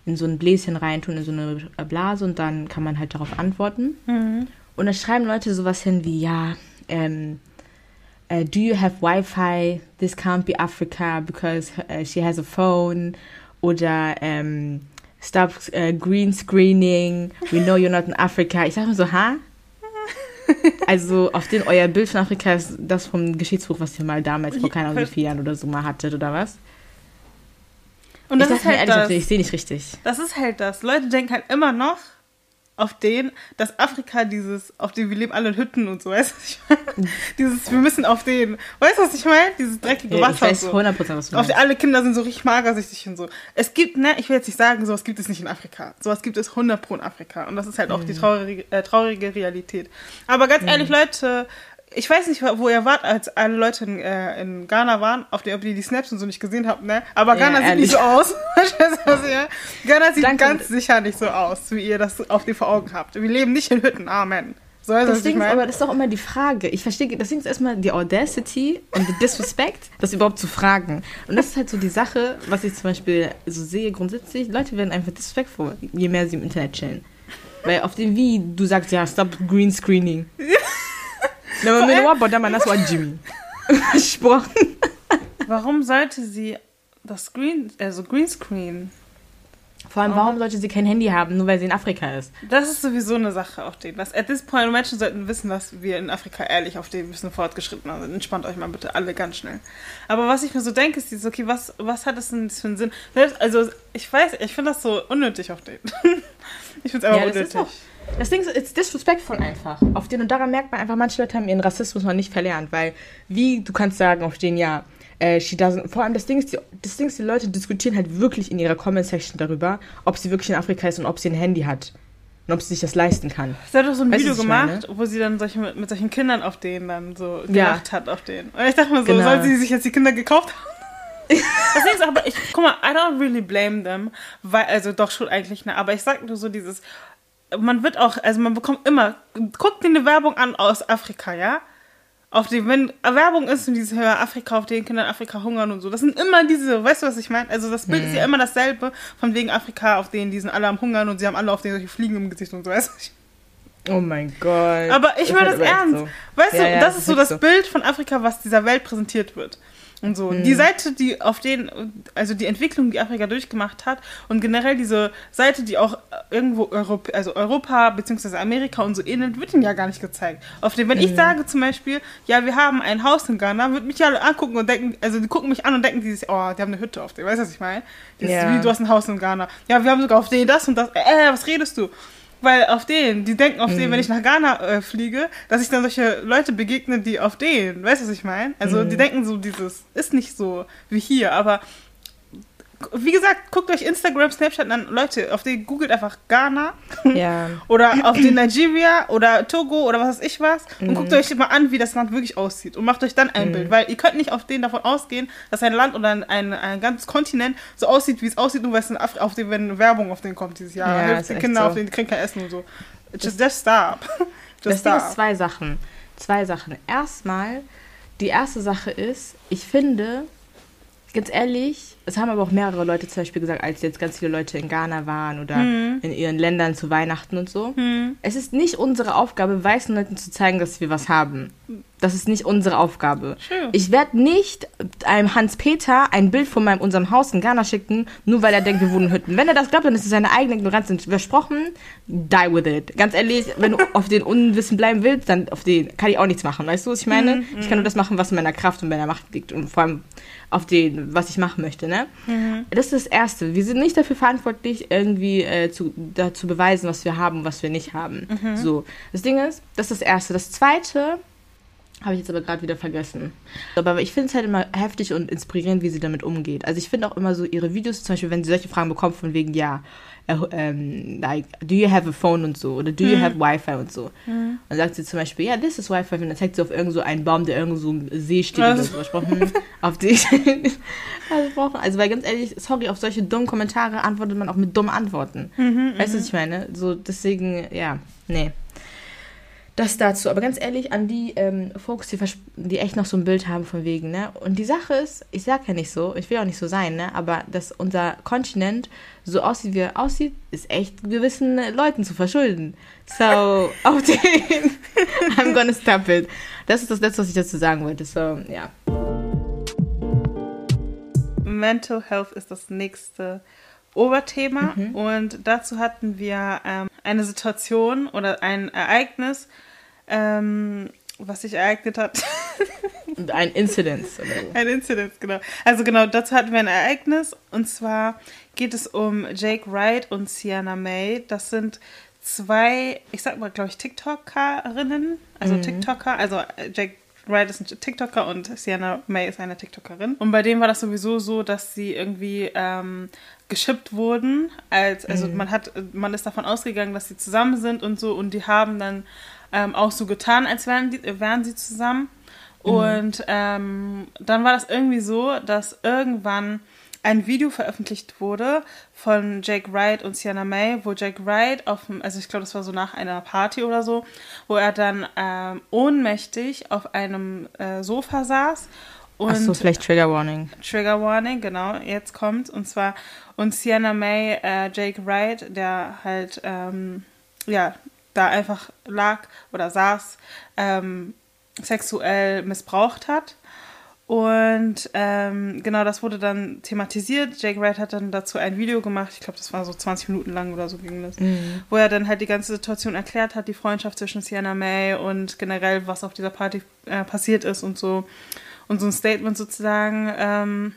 in so ein Bläschen reintun, in so eine Blase und dann kann man halt darauf antworten. Mhm. Und da schreiben Leute sowas hin wie, ja, ähm, uh, do you have Wi-Fi? This can't be Africa because uh, she has a phone. Oder um, stop uh, green screening. We know you're not in Africa. Ich sage mir so, ha? Also auf den euer Bild von Afrika ist das vom Geschichtsbuch, was ihr mal damals vor keine Ahnung wie vier Jahren oder so mal hattet oder was? Und das ich ist halt ehrlich, das. Ich sehe nicht richtig. Das ist halt das. Leute denken halt immer noch, auf den, dass Afrika dieses, auf dem wir leben alle in Hütten und so, weißt du, was ich meine? Dieses, wir müssen auf den, weißt du, was ich meine? Dieses dreckige Wasser. Ich weiß so. 100%, was du Auf die, alle Kinder sind so richtig magersüchtig und so. Es gibt, ne, ich will jetzt nicht sagen, sowas gibt es nicht in Afrika. Sowas gibt es 100 pro in Afrika. Und das ist halt auch mhm. die traurige, äh, traurige Realität. Aber ganz mhm. ehrlich, Leute, ich weiß nicht, wo ihr wart, als alle Leute in, äh, in Ghana waren, auf die, ob ihr die Snaps und so nicht gesehen habt, ne? Aber Ghana ja, sieht nicht so aus. Ghana sieht Danke. ganz sicher nicht so aus, wie ihr das auf die vor Augen habt. Wir leben nicht in Hütten, Amen. So, das, das Ding ist, aber das ist doch immer die Frage. Ich verstehe, das Ding ist erstmal die Audacity und der Disrespect, das überhaupt zu fragen. Und das ist halt so die Sache, was ich zum Beispiel so sehe grundsätzlich. Leute werden einfach disrespectful, je mehr sie im Internet chillen. Weil auf dem Wie du sagst, ja, stop green screening. Na, men wa boda man das war Jimmy. Versprochen. Warum sollte sie das Green, also Greenscreen? Vor allem, warum sollte sie kein Handy haben, nur weil sie in Afrika ist? Das ist sowieso eine Sache auf dem. Was at this point Menschen sollten wissen, dass wir in Afrika ehrlich auf dem bisschen fortgeschritten sind. Entspannt euch mal bitte alle ganz schnell. Aber was ich mir so denke, ist dieses, okay, was, was hat das denn für einen Sinn? Also, ich weiß, ich finde das so unnötig auf dem. ich finde es einfach ja, unnötig. Das Ding ist, it's disrespectful einfach. Auf den und daran merkt man einfach, manche Leute haben ihren Rassismus noch nicht verlernt, weil wie du kannst sagen auf den ja, äh, she doesn't. Vor allem das Ding ist, die, das Ding ist, die Leute diskutieren halt wirklich in ihrer Comment Section darüber, ob sie wirklich in Afrika ist und ob sie ein Handy hat und ob sie sich das leisten kann. Sie hat doch so ein weißt Video gemacht, wo sie dann solche, mit, solchen Kindern auf denen dann so gelacht ja. hat auf denen. Und ich dachte mir so, genau. soll sie sich jetzt die Kinder gekauft haben? das Ding ist aber, ich, guck mal, I don't really blame them, weil, also doch schon eigentlich, ne, aber ich sag nur so dieses, man wird auch, also man bekommt immer, guckt dir eine Werbung an aus Afrika, ja? Auf die, wenn Werbung ist und diese Afrika, auf denen Kinder in Afrika hungern und so, das sind immer diese, weißt du, was ich meine? Also das Bild hm. ist ja mhm. immer dasselbe, von wegen Afrika, auf denen die sind alle am Hungern und sie haben alle auf denen solche Fliegen im Gesicht und so, weißt du? Oh mein Gott. Aber ich meine das ernst. So. Weißt ja, du, ja, das, das ist so das so. Bild von Afrika, was dieser Welt präsentiert wird und so. Mhm. Die Seite, die auf den, also die Entwicklung, die Afrika durchgemacht hat und generell diese Seite, die auch irgendwo Europa, also Europa bzw. Amerika und so ähnelt, wird ihnen ja gar nicht gezeigt. Auf dem, wenn mhm. ich sage zum Beispiel, ja, wir haben ein Haus in Ghana, wird mich ja angucken und denken, also die gucken mich an und denken dieses, oh, die haben eine Hütte auf dem, weißt du, was ich meine? Ja. Wie, du hast ein Haus in Ghana. Ja, wir haben sogar auf den das und das, äh, was redest du? Weil auf den, die denken auf mhm. den, wenn ich nach Ghana äh, fliege, dass ich dann solche Leute begegne, die auf den, weißt du, was ich meine? Also mhm. die denken so, dieses ist nicht so wie hier, aber wie gesagt, guckt euch Instagram, Snapchat an. Leute, auf den googelt einfach Ghana Ja. oder auf den Nigeria oder Togo oder was weiß ich was und Mhm. guckt euch mal an, wie das Land wirklich aussieht und macht euch dann ein Bild, weil ihr könnt nicht auf den davon ausgehen, dass ein Land oder ein, ein, ein ganzes Kontinent so aussieht, wie es aussieht, nur weil es in Afri auf den, wenn Werbung auf den kommt dieses Jahr. Ja, echt Kinder so. auf den, die kriegen kein Essen und so. Just, just stop. Das Just Ding ist stop. zwei Sachen. Zwei Sachen. Erstmal, die erste Sache ist, ich finde, ganz ehrlich, es haben aber auch mehrere Leute zum Beispiel gesagt, als jetzt ganz viele Leute in Ghana waren oder Mhm. in ihren Ländern zu Weihnachten und so. Es ist nicht unsere Aufgabe, weißen Leuten zu zeigen, dass wir was haben. Das ist nicht unsere Aufgabe. True. Ich werde nicht einem Hans-Peter ein Bild von meinem, unserem Haus in Ghana schicken, nur weil er denkt, wir wohnen in Hütten. Wenn er das glaubt, dann ist es seine eigene Ignoranz. Und versprochen, die with it. Ganz ehrlich, wenn du auf den Unwissen bleiben willst, dann auf den kann ich auch nichts machen. Weißt du, was ich meine? Ich kann nur das machen, was in meiner Kraft und meiner Macht liegt. Und vor allem auf den, was ich machen möchte, ne? Das ist das Erste. Wir sind nicht dafür verantwortlich, irgendwie äh, zu, da, zu beweisen, was wir haben und was wir nicht haben. So. Das Ding ist, das ist das Erste. Das Zweite habe ich jetzt aber gerade wieder vergessen. Aber ich finde es halt immer heftig und inspirierend, wie sie damit umgeht. Also ich finde auch immer so ihre Videos, zum Beispiel, wenn sie solche Fragen bekommt, von wegen, ja, äh, ähm, like, do you have a phone und so, oder do you have Wi-Fi und so. Dann sagt sie zum Beispiel, ja, this is Wi-Fi, und dann zeigt sie auf irgend so einen Baum, der irgendwo so im See steht oder Also- so. Ich brauch, hm, auf die, also, also weil ganz ehrlich, sorry, auf solche dummen Kommentare antwortet man auch mit dummen Antworten. weißt du, was ich meine? So, deswegen, ja, nee. Das dazu. Aber ganz ehrlich, an die ähm, Folks, die, die echt noch so ein Bild haben von wegen, ne? Und die Sache ist, ich sag ja nicht so, ich will auch nicht so sein, ne? Aber dass unser Kontinent so aussieht, wie er aussieht, ist echt gewissen Leuten zu verschulden. So, auf den I'm gonna stop it. Das ist das Letzte, was ich dazu sagen wollte. So, ja. Mental Health ist das nächste Oberthema Mhm. und dazu hatten wir ähm, eine Situation oder ein Ereignis, ähm, was sich ereignet hat. Ein Incidence oder so. ein Incident, genau. Also genau, dazu hatten wir ein Ereignis und zwar geht es um Jake Wright und Sienna May. Das sind zwei, ich sag mal, glaube ich, TikTokerinnen, also TikToker, also äh, Jake Wright ist ein TikToker und Sienna May ist eine TikTokerin. Und bei denen war das sowieso so, dass sie irgendwie ähm, geschippt wurden. Als, also man hat, man ist davon ausgegangen, dass sie zusammen sind und so und die haben dann ähm, auch so getan, als wären, die, wären sie zusammen. Und ähm, dann war das irgendwie so, dass irgendwann ein Video veröffentlicht wurde von Jake Wright und Sienna May, wo Jake Wright auf dem, also ich glaube, das war so nach einer Party oder so, wo er dann ähm, ohnmächtig auf einem äh, Sofa saß und Achso, vielleicht Trigger Warning. Trigger Warning, genau, jetzt kommt. Und zwar, und Sienna May, äh, Jake Wright, der halt, ähm, ja, da einfach lag oder saß, ähm, sexuell missbraucht hat. Und ähm, genau, das wurde dann thematisiert. Jake Wright hat dann dazu ein Video gemacht, ich glaube, das war so 20 Minuten lang oder so ging das, wo er dann halt die ganze Situation erklärt hat, die Freundschaft zwischen Sienna May und generell, was auf dieser Party äh, passiert ist und so. Und so ein Statement sozusagen ähm,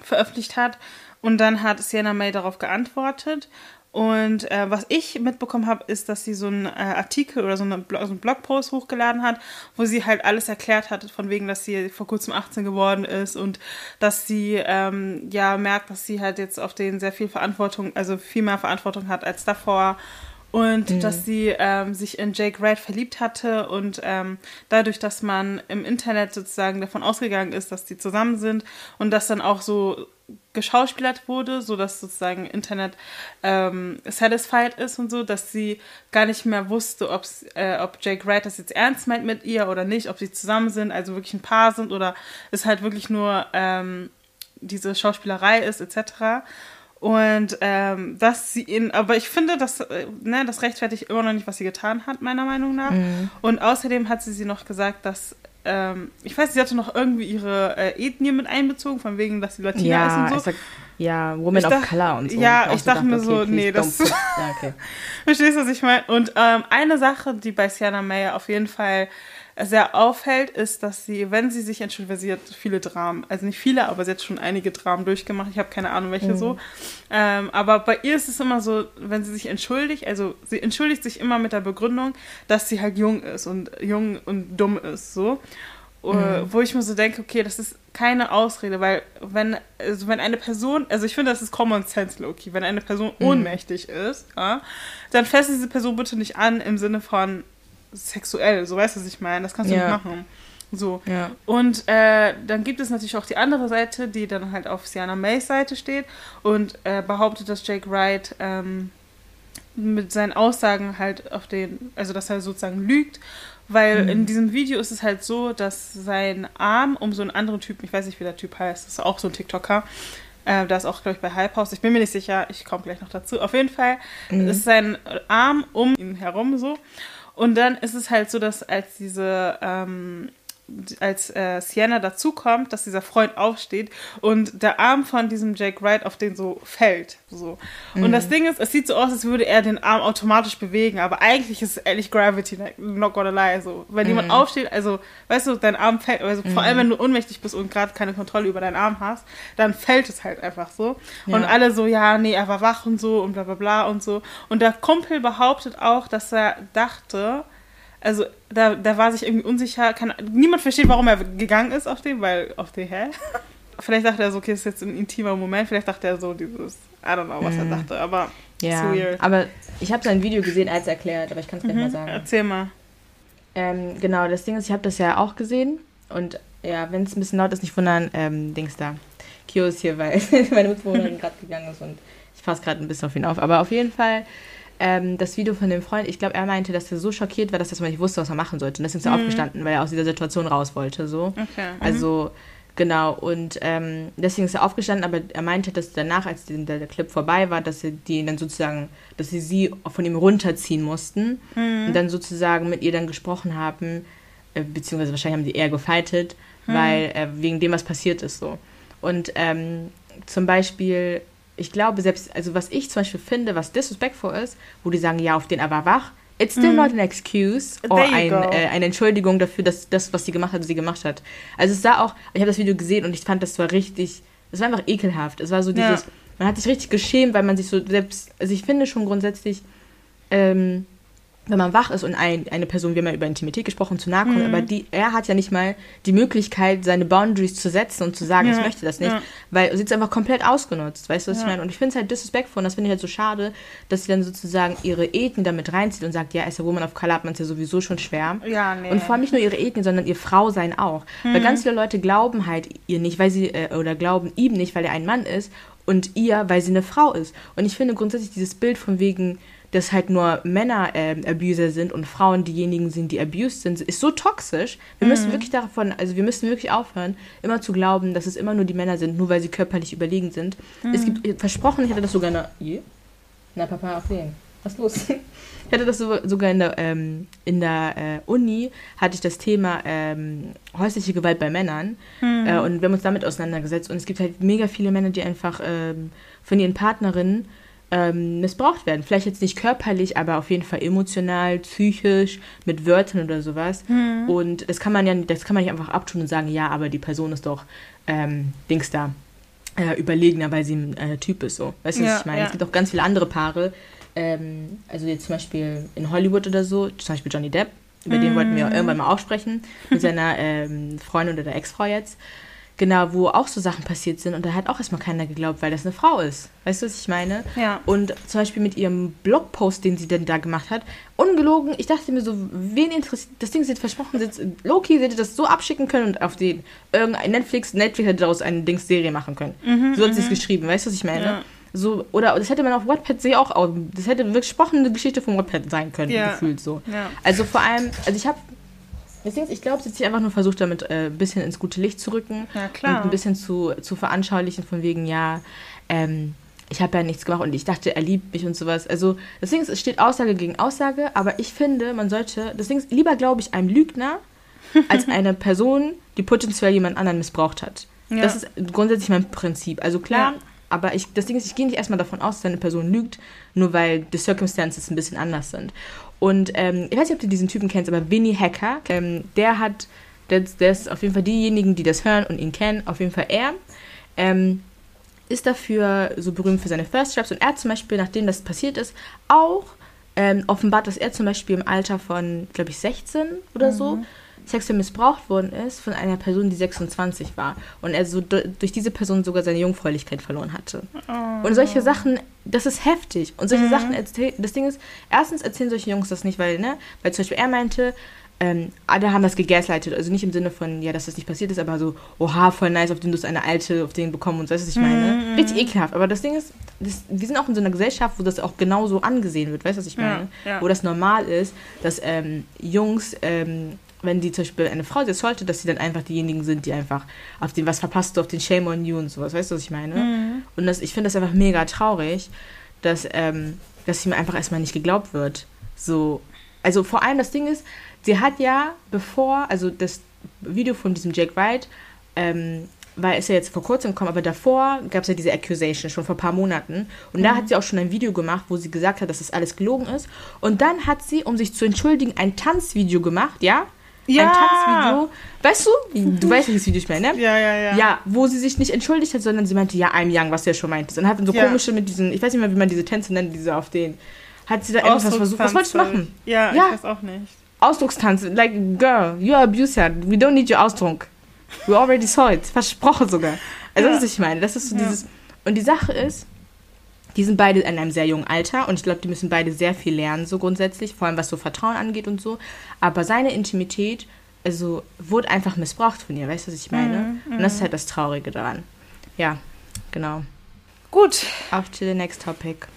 veröffentlicht hat. Und dann hat Sienna May darauf geantwortet. Und äh, was ich mitbekommen habe, ist, dass sie so einen äh, Artikel oder so, eine, so einen Blogpost hochgeladen hat, wo sie halt alles erklärt hat, von wegen, dass sie vor kurzem 18 geworden ist und dass sie ähm, ja merkt, dass sie halt jetzt auf den sehr viel Verantwortung, also viel mehr Verantwortung hat als davor. Und dass sie ähm, sich in Jake Wright verliebt hatte und ähm, dadurch, dass man im Internet sozusagen davon ausgegangen ist, dass die zusammen sind und das dann auch so geschauspielert wurde, so dass sozusagen Internet ähm, satisfied ist und so, dass sie gar nicht mehr wusste, äh, ob Jake Wright das jetzt ernst meint mit ihr oder nicht, ob sie zusammen sind, also wirklich ein Paar sind oder es halt wirklich nur ähm, diese Schauspielerei ist etc. Und ähm, dass sie ihn, aber ich finde, dass, äh, ne, das rechtfertigt immer noch nicht, was sie getan hat, meiner Meinung nach. Und außerdem hat sie sie noch gesagt, dass, ähm, ich weiß, sie hatte noch irgendwie ihre äh, Ethnie mit einbezogen, von wegen, dass sie Latina ist Ja, und so. ich sag, ja, Woman Ich of dach- Color und so. ja, auch ich dachte mir so, please nee, das- ja, okay. Verstehst du, was ich meine? Und ähm, eine Sache, die bei Sienna May auf jeden Fall sehr auffällt, ist, dass sie, wenn sie sich entschuldigt, weil sie hat viele Dramen, also nicht viele, aber sie hat schon einige Dramen durchgemacht. Ich habe keine Ahnung, welche so. Ähm, aber bei ihr ist es immer so, wenn sie sich entschuldigt, also sie entschuldigt sich immer mit der Begründung, dass sie halt jung ist und jung und dumm ist, so. mhm. wo ich mir so denke, okay, das ist keine Ausrede, weil wenn, also wenn eine Person, also ich finde, das ist Common Sense, Loki, wenn eine Person mhm. ohnmächtig ist, ja, dann fässt diese Person bitte nicht an im Sinne von sexuell, so weißt du, was ich meine, das kannst du ja. nicht machen. So. Ja. Und äh, dann gibt es natürlich auch die andere Seite, die dann halt auf Sienna Mays Seite steht und äh, behauptet, dass Jake Wright ähm, mit seinen Aussagen halt auf den, also dass er sozusagen lügt weil mhm. in diesem Video ist es halt so, dass sein Arm um so einen anderen Typen, ich weiß nicht, wie der Typ heißt, das ist auch so ein TikToker, äh, da ist auch, glaube ich, bei Hype House, ich bin mir nicht sicher, ich komme gleich noch dazu. Auf jeden Fall mhm. ist sein Arm um ihn herum so. Und dann ist es halt so, dass als diese ähm, als äh, Sienna dazukommt, dass dieser Freund aufsteht und der Arm von diesem Jake Wright auf den so fällt. So. Mhm. Und das Ding ist, es sieht so aus, als würde er den Arm automatisch bewegen, aber eigentlich ist es ehrlich Gravity, not gonna lie. So. Wenn mhm. jemand aufsteht, also, weißt du, dein Arm fällt, also mhm. vor allem wenn du ohnmächtig bist und gerade keine Kontrolle über deinen Arm hast, dann fällt es halt einfach so. Ja. Und alle so, ja, nee, er war wach und so und bla bla bla und so. Und der Kumpel behauptet auch, dass er dachte, also da, da war sich irgendwie unsicher. Kann, niemand versteht, warum er gegangen ist auf den, weil auf den, hä? Vielleicht dachte er so, okay, das ist jetzt ein intimer Moment. Vielleicht dachte er so dieses, I don't know, was mhm. er dachte, aber ja. Aber ich habe sein Video gesehen, als erklärt, aber ich kann es mhm. gleich mal sagen. Erzähl mal. Ähm, genau, das Ding ist, ich habe das ja auch gesehen und ja, wenn es ein bisschen laut ist, nicht wundern, ähm, Dings da. Kio ist hier, weil meine Mitbewohnerin gerade gegangen ist und ich passe gerade ein bisschen auf ihn auf. Aber auf jeden Fall ähm, das Video von dem Freund, ich glaube, er meinte, dass er so schockiert war, dass er nicht wusste, was er machen sollte. Und deswegen ist er mhm. aufgestanden, weil er aus dieser Situation raus wollte. So. Okay. Mhm. Also, genau. Und ähm, deswegen ist er aufgestanden, aber er meinte, dass danach, als der, der Clip vorbei war, dass sie die dann sozusagen, dass sie sie von ihm runterziehen mussten mhm. und dann sozusagen mit ihr dann gesprochen haben, äh, beziehungsweise wahrscheinlich haben die eher gefightet, mhm. weil äh, wegen dem, was passiert ist, so. Und ähm, zum Beispiel ich glaube, selbst, also was ich zum Beispiel finde, was disrespectful ist, wo die sagen, ja, auf den er war wach, it's still mm. not an excuse or ein, äh, eine Entschuldigung dafür, dass das, was sie gemacht hat, sie gemacht hat. Also es sah auch, ich habe das Video gesehen und ich fand, das war richtig, das war einfach ekelhaft. Es war so dieses, ja. man hat sich richtig geschämt, weil man sich so selbst, also ich finde schon grundsätzlich, ähm, wenn man wach ist und ein, eine Person, wir haben ja über Intimität gesprochen, zu nahe kommt, mhm. aber die, er hat ja nicht mal die Möglichkeit, seine Boundaries zu setzen und zu sagen, ja. ich möchte das nicht, ja. weil sie es einfach komplett ausgenutzt, weißt du, was ja. ich meine? Und ich finde es halt disrespectful und das finde ich halt so schade, dass sie dann sozusagen ihre Ethnie damit reinzieht und sagt, ja, als a woman of color hat man es ja sowieso schon schwer. Ja, nee. Und vor allem nicht nur ihre Ethnie, sondern ihr Frausein auch. Mhm. Weil ganz viele Leute glauben halt ihr nicht, weil sie, äh, oder glauben ihm nicht, weil er ein Mann ist und ihr, weil sie eine Frau ist. Und ich finde grundsätzlich dieses Bild von wegen, dass halt nur Männer äh, Abuser sind und Frauen diejenigen sind, die abused sind, ist so toxisch. Wir mhm. müssen wirklich davon, also wir müssen wirklich aufhören, immer zu glauben, dass es immer nur die Männer sind, nur weil sie körperlich überlegen sind. Mhm. Es gibt, versprochen, ich hatte das sogar in der? Na, Papa, auf den. Was ist los? Ich hatte das so, sogar in der, ähm, in der äh, Uni, hatte ich das Thema ähm, häusliche Gewalt bei Männern. Mhm. Äh, und wir haben uns damit auseinandergesetzt. Und es gibt halt mega viele Männer, die einfach ähm, von ihren Partnerinnen ähm, missbraucht werden. Vielleicht jetzt nicht körperlich, aber auf jeden Fall emotional, psychisch, mit Wörtern oder sowas. Mhm. Und das kann man ja, das kann man nicht einfach abtun und sagen, ja, aber die Person ist doch ähm, Dings da. Äh, überlegener, weil sie ein äh, Typ ist, so. Weißt du, ja, was ich meine? Ja. Es gibt auch ganz viele andere Paare, ähm, also jetzt zum Beispiel in Hollywood oder so, zum Beispiel Johnny Depp, über mm. den wollten wir mhm. irgendwann mal aufsprechen, mit seiner ähm, Freundin oder Ex-Frau jetzt. Genau, wo auch so Sachen passiert sind und da hat auch erstmal keiner geglaubt, weil das eine Frau ist. Weißt du, was ich meine? Ja. Und zum Beispiel mit ihrem Blogpost, den sie denn da gemacht hat, ungelogen, ich dachte mir so, wen interessiert, das Ding, sie hat versprochen, Loki hätte das so abschicken können und auf den, irgendein Netflix, Netflix hätte daraus eine Dings-Serie machen können. Mhm, so hat sie es mhm. geschrieben, weißt du, was ich meine? Ja. So, oder das hätte man auf Wattpad sie auch, das hätte wirklich gesprochene Geschichte von Wattpad sein können, ja. gefühlt so. Ja. Also vor allem, also ich habe Deswegen, ich glaube, sie hat sich einfach nur versucht, damit äh, ein bisschen ins gute Licht zu rücken. Ja, klar. Und ein bisschen zu, zu veranschaulichen, von wegen, ja, ähm, ich habe ja nichts gemacht und ich dachte, er liebt mich und sowas. Also, deswegen, es steht Aussage gegen Aussage, aber ich finde, man sollte, deswegen, lieber glaube ich einem Lügner als eine Person, die potenziell jemand anderen missbraucht hat. Ja. Das ist grundsätzlich mein Prinzip. Also klar, ja. Aber ich, das Ding ist, ich gehe nicht erstmal davon aus, dass eine Person lügt, nur weil die Circumstances ein bisschen anders sind. Und ähm, ich weiß nicht, ob du diesen Typen kennst, aber Winnie Hacker, ähm, der hat, der, der, ist auf jeden Fall diejenigen, die das hören und ihn kennen, auf jeden Fall er. Ähm, ist dafür so berühmt für seine First Straps und er hat zum Beispiel, nachdem das passiert ist, auch ähm, offenbart, dass er zum Beispiel im Alter von, glaube ich, 16 oder mhm. so sexuell missbraucht worden ist von einer Person, die 26 war. Und er so durch diese Person sogar seine Jungfräulichkeit verloren hatte. Oh. Und solche Sachen, das ist heftig. Und solche mhm. Sachen erzählen, das Ding ist, erstens erzählen solche Jungs das nicht, weil, ne, weil zum Beispiel er meinte, ähm, alle haben das gegaslightet, also nicht im Sinne von, ja, dass das nicht passiert ist, aber so, oha, voll nice, auf den du eine alte, auf den bekommen und so, weißt du, was ich meine? -hmm. Richtig ekelhaft, aber das Ding ist, das, wir sind auch in so einer Gesellschaft, wo das auch genauso angesehen wird, weißt du, was ich meine? Ja, ja. Wo das normal ist, dass ähm, Jungs, ähm, wenn die zum Beispiel eine Frau jetzt sollte, dass sie dann einfach diejenigen sind, die einfach auf den, was verpasst du, auf den Shame on you und sowas, weißt du, was ich meine? Mm. Und das, ich finde das einfach mega traurig, dass, ähm, dass ihm einfach erstmal nicht geglaubt wird. So, also vor allem das Ding ist, Sie hat ja, bevor, also das Video von diesem Jake Wright, ähm, war ist ja jetzt vor kurzem gekommen, aber davor gab es ja diese Accusation schon vor ein paar Monaten. Und mhm. da hat sie auch schon ein Video gemacht, wo sie gesagt hat, dass das alles gelogen ist. Und dann hat sie, um sich zu entschuldigen, ein Tanzvideo gemacht, ja? Ja. Ein Tanzvideo. Weißt du? Du weißt, welches Video ich meine, ne? Ja, ja, ja. Ja, wo sie sich nicht entschuldigt hat, sondern sie meinte, ja, I'm young, was du ja schon meintest. Und hat dann so ja. komische mit diesen, ich weiß nicht mehr, wie man diese Tänze nennt, diese auf den. Hat sie da irgendwas versucht. Was wolltest du machen? Ja, ja, ich weiß auch nicht. Ausdruckstanz. Like, girl, you are abuser. We don't need your Ausdruck. We already saw it. Versprochen sogar. Also, ja. das ist, was ich meine. Das ist so ja. dieses. Und die Sache ist, die sind beide in einem sehr jungen Alter und ich glaube, die müssen beide sehr viel lernen, so grundsätzlich, vor allem was so Vertrauen angeht und so. Aber seine Intimität, also, wurde einfach missbraucht von ihr, weißt du, was ich meine? Mhm, und das ist mhm. halt das Traurige daran. Ja, genau. Gut. Auf to the next topic.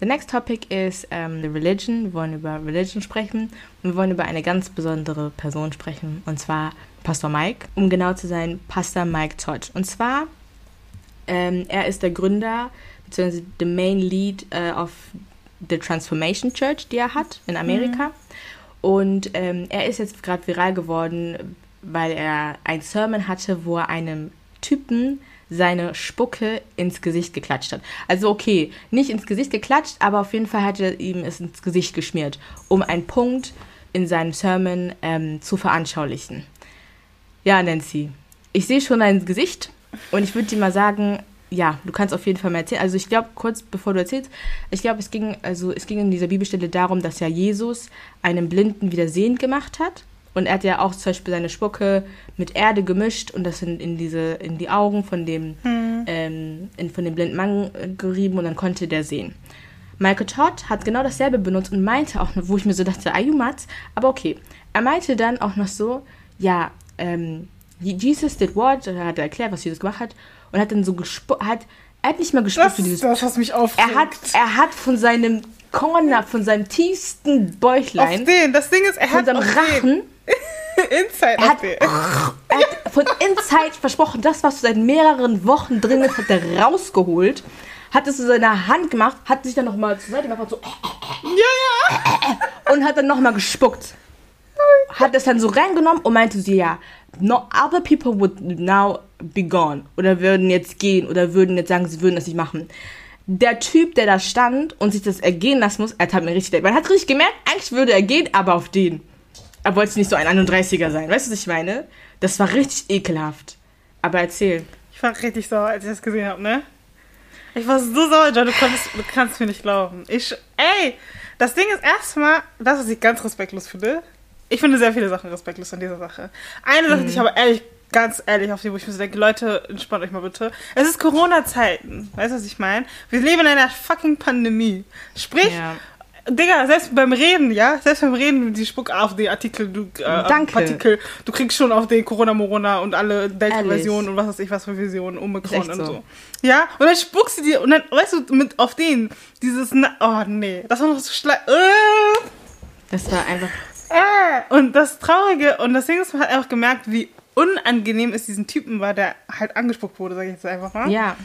The next topic is um, the religion. Wir wollen über Religion sprechen und wir wollen über eine ganz besondere Person sprechen und zwar Pastor Mike. Um genau zu sein, Pastor Mike Todd. Und zwar, ähm, er ist der Gründer bzw. the main lead äh, of the Transformation Church, die er hat in Amerika. Mhm. Und ähm, er ist jetzt gerade viral geworden, weil er ein Sermon hatte, wo er einem Typen seine Spucke ins Gesicht geklatscht hat. Also okay, nicht ins Gesicht geklatscht, aber auf jeden Fall hat er ihm es ins Gesicht geschmiert, um einen Punkt in seinem Sermon ähm, zu veranschaulichen. Ja, Nancy, ich sehe schon dein Gesicht und ich würde dir mal sagen, ja, du kannst auf jeden Fall mal erzählen. Also ich glaube, kurz bevor du erzählst, ich glaube, es ging, also es ging in dieser Bibelstelle darum, dass ja Jesus einen Blinden wieder sehend gemacht hat. Und er hat ja auch zum Beispiel seine Spucke mit Erde gemischt und das in, in diese, in die Augen von dem, hm. ähm, in, von dem blinden Mann gerieben und dann konnte der sehen. Michael Todd hat genau dasselbe benutzt und meinte auch noch, wo ich mir so dachte, mad? Aber okay. Er meinte dann auch noch so, ja, ähm, Jesus did what? Er hat erklärt, was Jesus gemacht hat und hat dann so gespuckt, hat, er hat nicht mal gespuckt für dieses. Das, was mich aufregt. Er hat, er hat von seinem Corner, von seinem tiefsten Bäuchlein. Auf den, das Ding ist, er von hat seinem Rachen. Inside er hat, er hat von Inside versprochen, das, was seit mehreren Wochen drin ist, hat er rausgeholt, hat es in seiner Hand gemacht, hat sich dann nochmal zur Seite gemacht, so. Ja, ja. Und hat dann nochmal gespuckt. Hat es dann so reingenommen und meinte sie, ja, no other people would now be gone. Oder würden jetzt gehen oder würden jetzt sagen, sie würden das nicht machen der Typ, der da stand und sich das ergehen lassen muss, er hat mir richtig, man hat richtig gemerkt, eigentlich würde er gehen, aber auf den er wollte nicht so ein 31er sein. Weißt du, was ich meine? Das war richtig ekelhaft. Aber erzähl. Ich war richtig sauer, als ich das gesehen habe, ne? Ich war so sauer, John, du, konntest, du kannst mir nicht glauben. Ich, ey, das Ding ist erstmal, das, was ich ganz respektlos finde. Ich finde sehr viele Sachen respektlos an dieser Sache. Eine Sache, mhm. die ich aber ehrlich, ganz ehrlich auf die, wo ich mir so denke, Leute, entspannt euch mal bitte. Es ist Corona-Zeiten. Weißt du, was ich meine? Wir leben in einer fucking Pandemie. Sprich, ja. Digga, selbst beim Reden, ja, selbst beim Reden, die Spuck auf die Artikel, du, äh, Danke. Partikel, du kriegst schon auf den Corona Morona und alle Delta-Versionen und was weiß ich was für Versionen, Omikron und so. so. Ja, und dann spuckst du dir und dann, weißt du, mit auf den, dieses, oh nee, das war noch so schlecht. Äh. Das war einfach. Äh. Und das Traurige, und das Ding ist, man hat einfach gemerkt, wie unangenehm es diesen Typen war, der halt angespuckt wurde, sag ich jetzt einfach mal. Ja.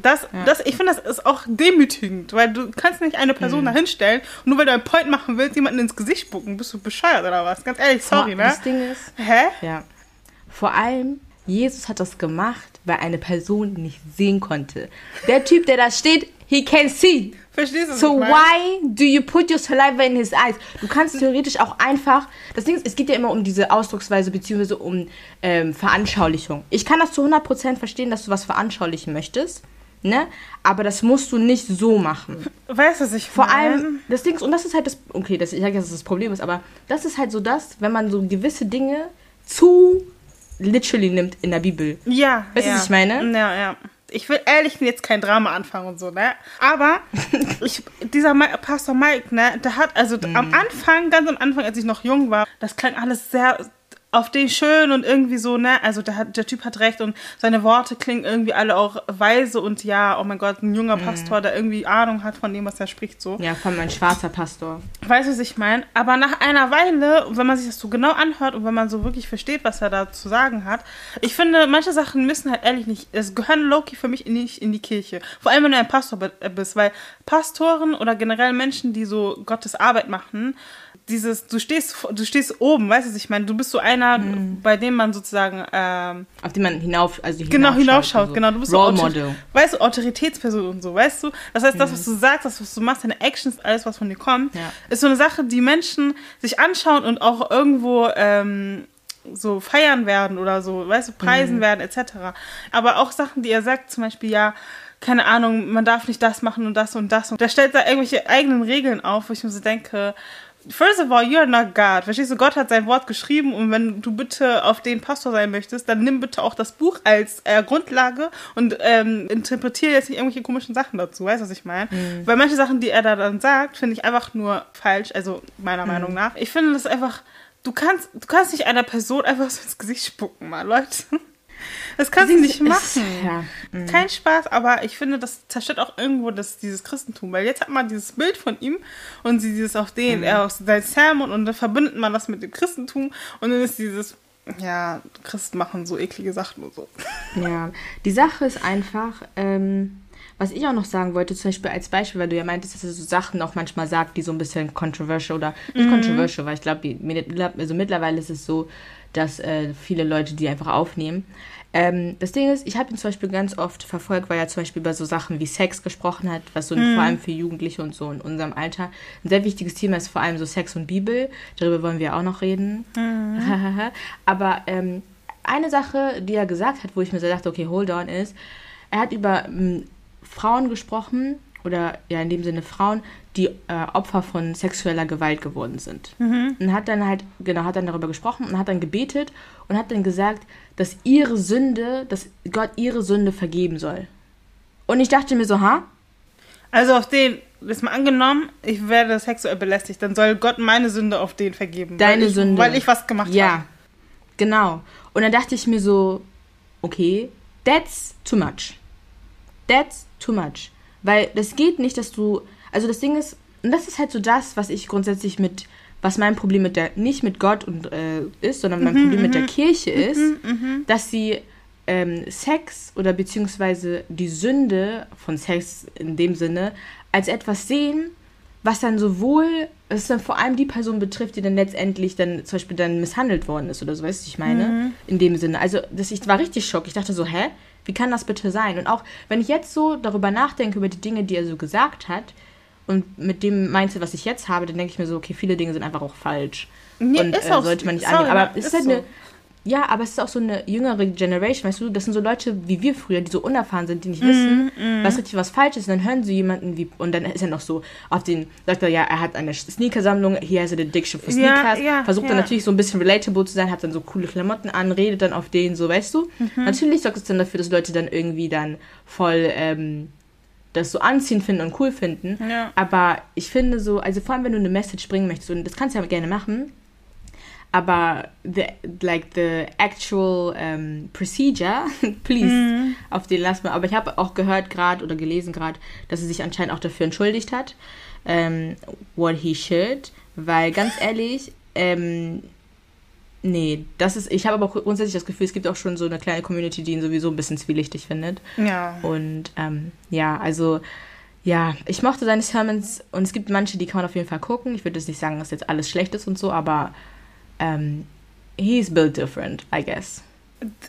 Das, ja. das, ich finde, das ist auch demütigend, weil du kannst nicht eine Person mhm. da hinstellen und nur weil du einen Point machen willst, jemanden ins Gesicht spucken. Bist du bescheuert oder was? Ganz ehrlich, sorry, ne? Das Ding ist. Hä? Ja. Vor allem, Jesus hat das gemacht, weil eine Person nicht sehen konnte. Der Typ, der da steht, he can see. Verstehst du? So why do you put your saliva in his eyes? Du kannst theoretisch auch einfach. Das Ding ist, es geht ja immer um diese Ausdrucksweise beziehungsweise um ähm, Veranschaulichung. Ich kann das zu 100% verstehen, dass du was veranschaulichen möchtest. Ne? Aber das musst du nicht so machen. Weißt du, was ich Vor mein? allem, das Ding ist, und das ist halt das, okay, das, ich sage jetzt, dass das Problem ist, aber das ist halt so das, wenn man so gewisse Dinge zu literally nimmt in der Bibel. Ja. Weißt du, ja. was ich meine? Ja, ja. Ich will ehrlich jetzt kein Drama anfangen und so, ne? Aber ich, dieser Ma Pastor Mike, ne, der hat, also Mhm. am Anfang, ganz am Anfang, als ich noch jung war, das klang alles sehr auf den schön und irgendwie so, ne? Also der, der Typ hat recht und seine Worte klingen irgendwie alle auch weise und ja, oh mein Gott, ein junger Pastor, der irgendwie Ahnung hat von dem, was er spricht, so. Mhm. Ja, von meinem schwarzer Pastor. Weißt du, was ich meine? Aber nach einer Weile, wenn man sich das so genau anhört und wenn man so wirklich versteht, was er da zu sagen hat, ich finde, manche Sachen müssen halt ehrlich nicht, es gehören Loki für mich nicht in die Kirche. Vor allem, wenn du ein Pastor bi- bist, weil Pastoren oder generell Menschen, die so Gottes Arbeit machen, dieses, du stehst, du stehst oben, weißt du, ich meine? Du bist so einer, bei dem man sozusagen, ähm, Auf den man hinauf, also genau hinaufschaut, so. genau. Du bist Role so Model. Weißt du, Autoritätsperson und so, weißt du? Das heißt, das, was du sagst, das, was du machst, deine Actions, alles, was von dir kommt, Ja. ist so eine Sache, die Menschen sich anschauen und auch irgendwo ähm, so feiern werden oder so, weißt du, preisen werden, etc. Aber auch Sachen, die er sagt, zum Beispiel, ja, keine Ahnung, man darf nicht das machen und das und das. Und der stellt da irgendwelche eigenen Regeln auf, wo ich mir so denke, First of all, you're not God. Verstehst du? Gott hat sein Wort geschrieben und wenn du bitte auf den Pastor sein möchtest, dann nimm bitte auch das Buch als äh, Grundlage und ähm, interpretiere jetzt nicht irgendwelche komischen Sachen dazu. Weißt du, was ich meine? Weil manche Sachen, die er da dann sagt, finde ich einfach nur falsch, also meiner Meinung nach. Ich finde das einfach, du kannst, du kannst nicht einer Person einfach so ins Gesicht spucken, mal, Leute. Das kannst du nicht machen. Ja. Kein Spaß, aber ich finde, das zerstört auch irgendwo das, dieses Christentum, weil jetzt hat man dieses Bild von ihm und sie dieses auf den, Mhm. er auf sein Sermon und dann verbindet man das mit dem Christentum und dann ist dieses, ja, Christen machen so eklige Sachen und so. Ja, die Sache ist einfach, ähm, was ich auch noch sagen wollte, zum Beispiel als Beispiel, weil du ja meintest, dass er so Sachen auch manchmal sagt, die so ein bisschen controversial oder nicht controversial, weil ich glaube, also mittlerweile ist es so, dass äh, viele Leute die einfach aufnehmen. Ähm, das Ding ist, ich habe ihn zum Beispiel ganz oft verfolgt, weil er zum Beispiel über so Sachen wie Sex gesprochen hat, was so vor allem für Jugendliche und so in unserem Alter ein sehr wichtiges Thema ist, vor allem so Sex und Bibel. Darüber wollen wir auch noch reden. Aber ähm, eine Sache, die er gesagt hat, wo ich mir so dachte, okay, hold on, ist, er hat über ähm, Frauen gesprochen, oder ja, in dem Sinne Frauen, die äh, Opfer von sexueller Gewalt geworden sind. Und hat dann halt, genau, hat dann darüber gesprochen und hat dann gebetet und hat dann gesagt, dass ihre Sünde, dass Gott ihre Sünde vergeben soll. Und ich dachte mir so, ha? Also auf den, ist mal angenommen, ich werde sexuell belästigt, dann soll Gott meine Sünde auf den vergeben. Deine weil ich, Sünde. Weil ich was gemacht Ja, habe. genau. Und dann dachte ich mir so, okay, that's too much. That's too much. Weil das geht nicht, dass du, also das Ding ist, und das ist halt so das, was ich grundsätzlich mit, was mein Problem mit der, nicht mit Gott und, äh, ist, sondern mein Problem mit der Kirche ist, dass sie ähm, Sex oder beziehungsweise die Sünde von Sex in dem Sinne als etwas sehen, was dann sowohl, es dann vor allem die Person betrifft, die dann letztendlich dann zum Beispiel dann misshandelt worden ist oder so, weißt du, ich meine? In dem Sinne. Also, das, ich war richtig schock. Ich dachte so, hä? Wie kann das bitte sein? Und auch, wenn ich jetzt so darüber nachdenke, über die Dinge, die er so gesagt hat, und mit dem Mindset, was ich jetzt habe, dann denke ich mir so, okay, viele Dinge sind einfach auch falsch. Ja, und ist äh, auch- sollte man nicht annehmen. Aber es ist Ist halt so. eine. Ja, aber es ist auch so eine jüngere Generation, weißt du, das sind so Leute wie wir früher, die so unerfahren sind, die nicht wissen, Mhm, was richtig was falsch ist. Und dann hören sie jemanden wie, und dann ist er noch so auf den, sagt er, ja, er hat eine Sneakersammlung, hier has an addiction for Ja, Sneakers, ja, versucht dann ja. natürlich so ein bisschen relatable zu sein, hat dann so coole Klamotten an, redet dann auf denen, so, weißt du. Mhm. Natürlich sorgt es dann dafür, dass Leute dann irgendwie dann voll, ähm, das so anziehend finden und cool finden. Ja. Aber ich finde so, also vor allem, wenn du eine Message bringen möchtest, und das kannst du ja gerne machen, aber the, like the actual um, procedure, please, auf den lass mal. Aber ich habe auch gehört gerade oder gelesen gerade, dass er sich anscheinend auch dafür entschuldigt hat, ähm, what he should, weil ganz ehrlich, ähm, nee, das ist, ich habe aber auch grundsätzlich das Gefühl, es gibt auch schon so eine kleine Community, die ihn sowieso ein bisschen zwielichtig findet. Ja. Und ähm, ja, also ja, ich mochte seine Sermons und es gibt manche, die kann man auf jeden Fall gucken. Ich würde jetzt nicht sagen, dass jetzt alles schlecht ist und so, aber ähm, he's built different, I guess.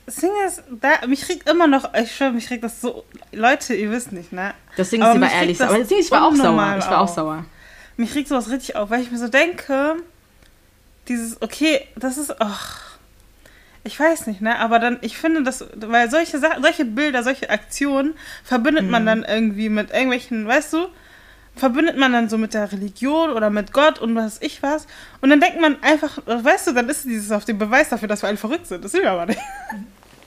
Das Ding ist, da, mich regt immer noch, ich schwöre, mich regt das so, Leute, ihr wisst nicht, ne? Das Aber ist, mich regt ehrlich, aber ist, ich war auch sauer. Ich war auch sauer. Mich regt sowas richtig auf, weil ich mir so denke, dieses, okay, das ist, ach, ich weiß nicht, ne? Aber dann, ich finde das, weil solche Sachen, solche Bilder, solche Aktionen verbindet man dann irgendwie mit irgendwelchen, weißt du, verbindet man dann so mit der Religion oder mit Gott und was ich was. Und dann denkt man einfach, weißt du, dann ist dieses auf dem Beweis dafür, dass wir alle verrückt sind. Das sind wir aber nicht.